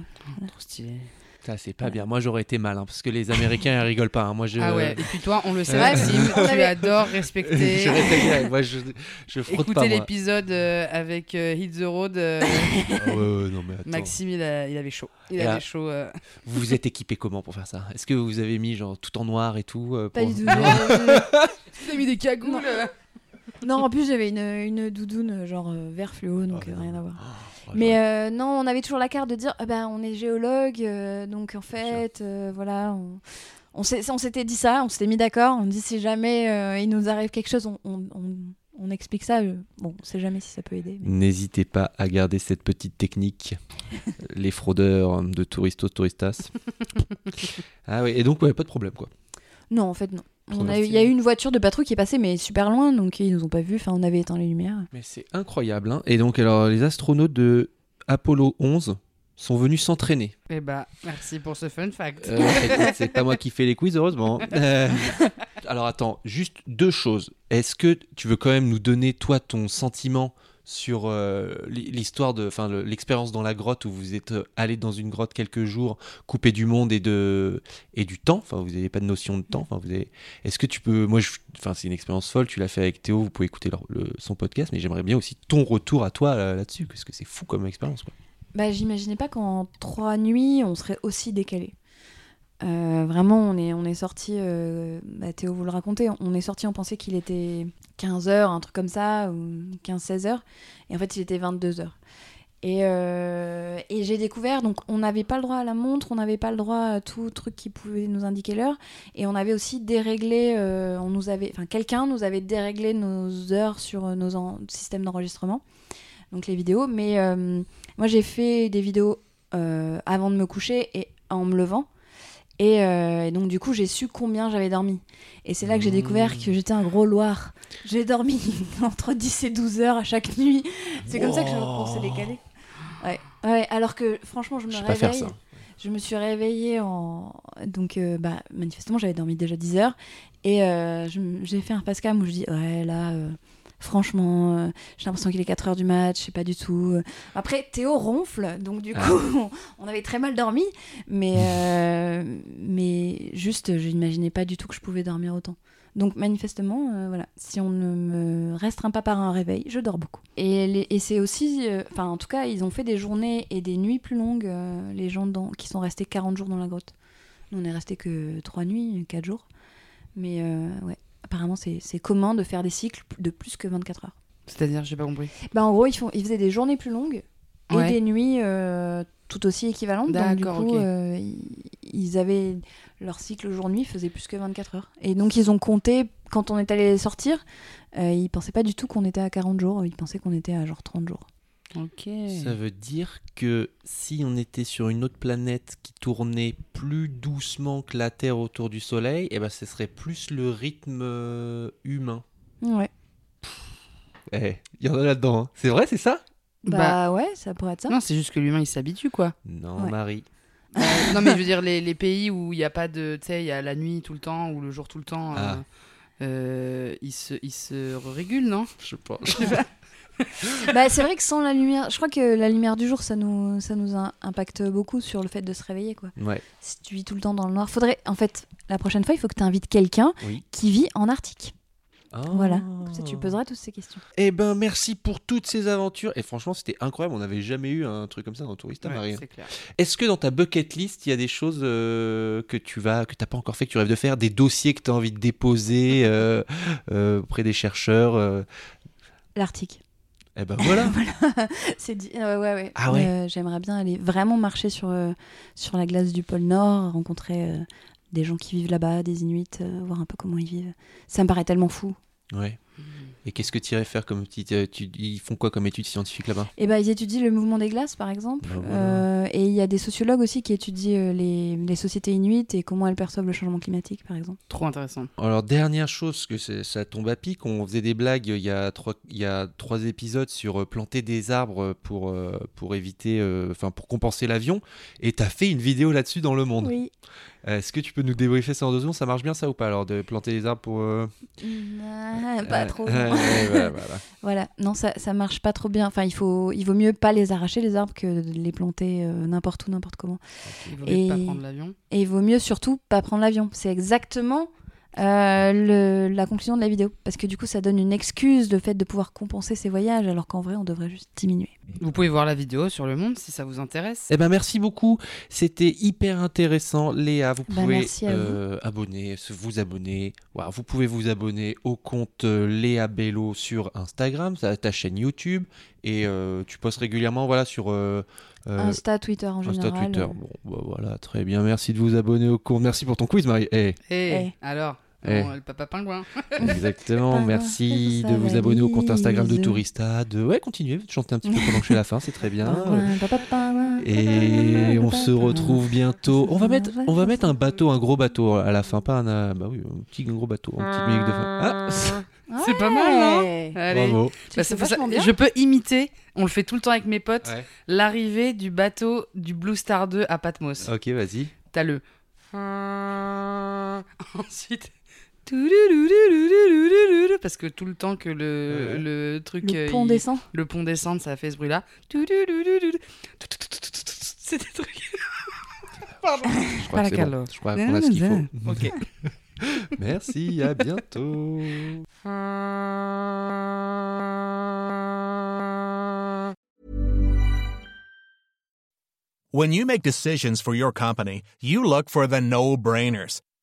Trop stylé. Ça, c'est pas bien. Moi, j'aurais été mal, hein, parce que les Américains, ils rigolent pas. hein. Moi, je. Ah ouais, et puis toi, on le sait, Ouais. Maxime, tu adores respecter. je réfléchis, moi, je, je frotte Écoutez pas. l'épisode euh, avec euh, Hit the Road. euh, Ah ouais, ouais, non, mais attends. Maxime, il, a- il avait chaud. Il Et avait là- chaud. euh. Vous vous êtes équipé comment pour faire ça? Est-ce que vous avez mis genre tout en noir et tout euh, Pas pour- du tout. Tu as mis des cagoules. Non, en plus j'avais une, une doudoune euh, genre euh, vert fluo, donc Oh, euh, non. rien à voir. Oh, Mais euh, non, on avait toujours la carte de dire, ah ben, on est géologue, euh, donc en fait, euh, voilà, on, on s'était dit ça, on s'était mis d'accord, on dit si jamais il nous arrive quelque chose, on, on- on- on explique ça. bon, on sait jamais si ça peut aider. mais- N'hésitez pas à garder cette petite technique, les fraudeurs de touristos, touristas. ah oui, et donc ouais, pas de problème quoi. Non, en fait, non. Trop On a bien. eu- Il y a eu une voiture de patrouille qui est passée, mais super loin, donc ils nous ont pas vus. Enfin, on avait éteint les lumières. Mais c'est incroyable. hein. Et donc alors les astronautes de Apollo 11 sont venus s'entraîner. Eh bah, merci pour ce fun fact. Euh, c'est pas moi qui fais les quiz, heureusement. Euh, alors attends, juste deux choses. Est-ce que tu veux quand même nous donner, toi, ton sentiment sur euh, l'hi- l'histoire de, enfin, le- l'expérience dans la grotte où vous êtes euh, allé dans une grotte quelques jours, coupé du monde et de et du temps. Enfin, vous n'avez pas de notion de temps. Enfin, vous avez. Est-ce que tu peux, moi, enfin, c'est une expérience folle. Tu l'as fait avec Théo. Vous pouvez écouter le- son podcast, mais j'aimerais bien aussi ton retour à toi là- là-dessus, parce que c'est fou comme expérience. Quoi. Bah, j'imaginais pas qu'en trois nuits, on serait aussi décalé. Euh, vraiment, on est, on est sorti, euh, bah, Théo vous le racontez, on est sorti, on pensait qu'il était 15h, un truc comme ça, ou 15-16h, et en fait il était 22h. Et, euh, et j'ai découvert, donc on n'avait pas le droit à la montre, on n'avait pas le droit à tout truc qui pouvait nous indiquer l'heure, et on avait aussi déréglé, on nous avait, enfin quelqu'un nous avait déréglé nos heures sur nos systèmes d'enregistrement, donc les vidéos, mais moi j'ai fait des vidéos avant de me coucher et en me levant. Et, euh, et donc du coup j'ai su combien j'avais dormi. Et c'est là que j'ai découvert que j'étais un gros loir. J'ai dormi entre 10 et 12 heures à chaque nuit. C'est comme ça que je, s'est décalé. Ouais. ouais, alors que franchement je me Je sais pas faire réveille. ça. Je me suis réveillée en. Donc, euh, bah, manifestement, j'avais dormi déjà 10 heures. Et euh, j'ai fait un cam où je dis Ouais, là, franchement, euh, j'ai l'impression qu'il est 4 heures du match, je sais pas du tout. Après, Théo ronfle, donc du coup, Ah. on avait très mal dormi. Mais, euh, mais juste, je n'imaginais pas du tout que je pouvais dormir autant. Donc manifestement, euh, voilà, si on ne me restreint pas par un réveil, je dors beaucoup. Et, et c'est aussi, enfin en tout cas, ils ont fait des journées et des nuits plus longues, les gens dans- qui sont restés 40 jours dans la grotte. Nous, on est resté que 3 nuits, 4 jours. Mais ouais, apparemment, c'est commun de faire des cycles de plus que 24 heures. C'est-à-dire, j'ai pas compris. Bah, en gros, ils, font, ils faisaient des journées plus longues et Ouais. des nuits euh, tout aussi équivalentes. Donc, du coup, euh, ils, avaient leur cycle jour-nuit faisait plus que 24 heures. Et donc, ils ont compté, quand on est allé sortir, euh, ils pensaient pas du tout qu'on était à 40 jours, ils pensaient qu'on était à genre 30 jours. Ok. Ça veut dire que si on était sur une autre planète qui tournait plus doucement que la Terre autour du Soleil, eh ben, ce serait plus le rythme euh, humain. Ouais. Eh, il y en a là-dedans. hein. C'est vrai, c'est ça? Bah, ouais, ça pourrait être ça. Non, c'est juste que l'humain il s'habitue quoi. Non, Ouais. Marie. Euh, non, mais je veux dire, les, les pays où il n'y a pas de. Tu sais, il y a la nuit tout le temps ou le jour tout le temps, euh, Ah. euh, ils, se, ils se régulent, non? Je pense. bah, c'est vrai que sans la lumière, je crois que la lumière du jour, ça nous, ça nous a- impacte beaucoup sur le fait de se réveiller, quoi. Ouais. Si tu vis tout le temps dans le noir, faudrait, en fait, la prochaine fois, il faut que tu invites quelqu'un Oui. qui vit en Arctique. Voilà. Ah. Comme ça, tu poseras toutes ces questions. Eh ben, merci pour toutes ces aventures. Et franchement, c'était incroyable. On n'avait jamais eu un truc comme ça dans Tourista, Ouais, Marie. C'est clair. Est-ce que dans ta bucket list, il y a des choses euh, que tu vas, que t'as pas encore fait, que tu rêves de faire, des dossiers que tu as envie de déposer euh, euh, auprès des chercheurs euh, L'Arctique. Eh ben voilà. C'est dit. euh, ouais, ouais. Ah ouais. Euh, J'aimerais bien aller vraiment marcher sur, euh, sur la glace du pôle Nord, rencontrer des gens qui vivent là-bas, des Inuits, voir un peu comment ils vivent. Ça me paraît tellement fou. ouais. Et qu'est-ce que tu irais faire comme petite euh, Ils font quoi comme études scientifiques là-bas? Et ben, ils étudient le mouvement des glaces, par exemple. Ben voilà. Euh, et il y a des sociologues aussi qui étudient euh, les, les sociétés inuites et comment elles perçoivent le changement climatique, par exemple. Trop intéressant. Alors, dernière chose, que ça tombe à pic, on faisait des blagues il y a trois, il y a trois épisodes sur euh, planter des arbres pour, euh, pour éviter, euh, enfin pour compenser l'avion, et tu as fait une vidéo là-dessus dans Le Monde. Oui. Est-ce que tu peux nous débriefer ça en deux secondes? Ça marche bien ça ou pas? Alors de planter des arbres pour... euh, Ah, pas trop. ouais, ouais, voilà, voilà. Voilà, non, ça, ça marche pas trop bien. Enfin, il, faut, il vaut mieux pas les arracher, les arbres, que de les planter euh, n'importe où, n'importe comment. Il vaut mieux pas Et- prendre l'avion. Et il vaut mieux surtout pas prendre l'avion. C'est exactement Euh, le- la conclusion de la vidéo. Parce que du coup, ça donne une excuse, le fait de pouvoir compenser ses voyages, alors qu'en vrai, on devrait juste diminuer. Vous pouvez voir la vidéo sur le monde si ça vous intéresse. Eh ben merci beaucoup, c'était hyper intéressant. Léa, vous Bah, pouvez vous. euh, abonner, vous abonner. Voilà, vous pouvez vous abonner au compte euh, Léa Bello sur Instagram, ta chaîne YouTube, et euh, tu postes régulièrement voilà sur euh, Insta, Twitter en Insta, général. Twitter. euh, Bon, bah, voilà, très bien. Merci de vous abonner au compte. Merci pour ton quiz, Marie. Eh, Eh, Eh. alors Eh. bon, le papa pingouin. exactement. Merci ça de vous abonner au compte Instagram de. Tourista. De ouais, continuez, chantez un petit peu pendant que je fais la fin, c'est très bien. pingouin, papa, pingouin, Et on se pingouin. retrouve bientôt. On va mettre, on va mettre un bateau, un gros bateau à la fin, pas un, euh, bah oui, un petit gros bateau, une petite musique de fin. Ah, C'est pas mal. Allez. bravo. Bah, ça- je peux imiter, on le fait tout le temps avec mes potes, Ouais. l'arrivée du bateau du Blue Star 2 à Patmos. Ok, vas-y. T'as le. Ensuite. Parce que tout le temps que le, le truc. Le pont il- descend. le pont descend, ça fait ce bruit-là. C'est des trucs. Pardon. Je crois que bon. Je crois qu'on a ce qu'il faut. Ok. Merci, à bientôt. When you make decisions for your company, you look for the no brainers.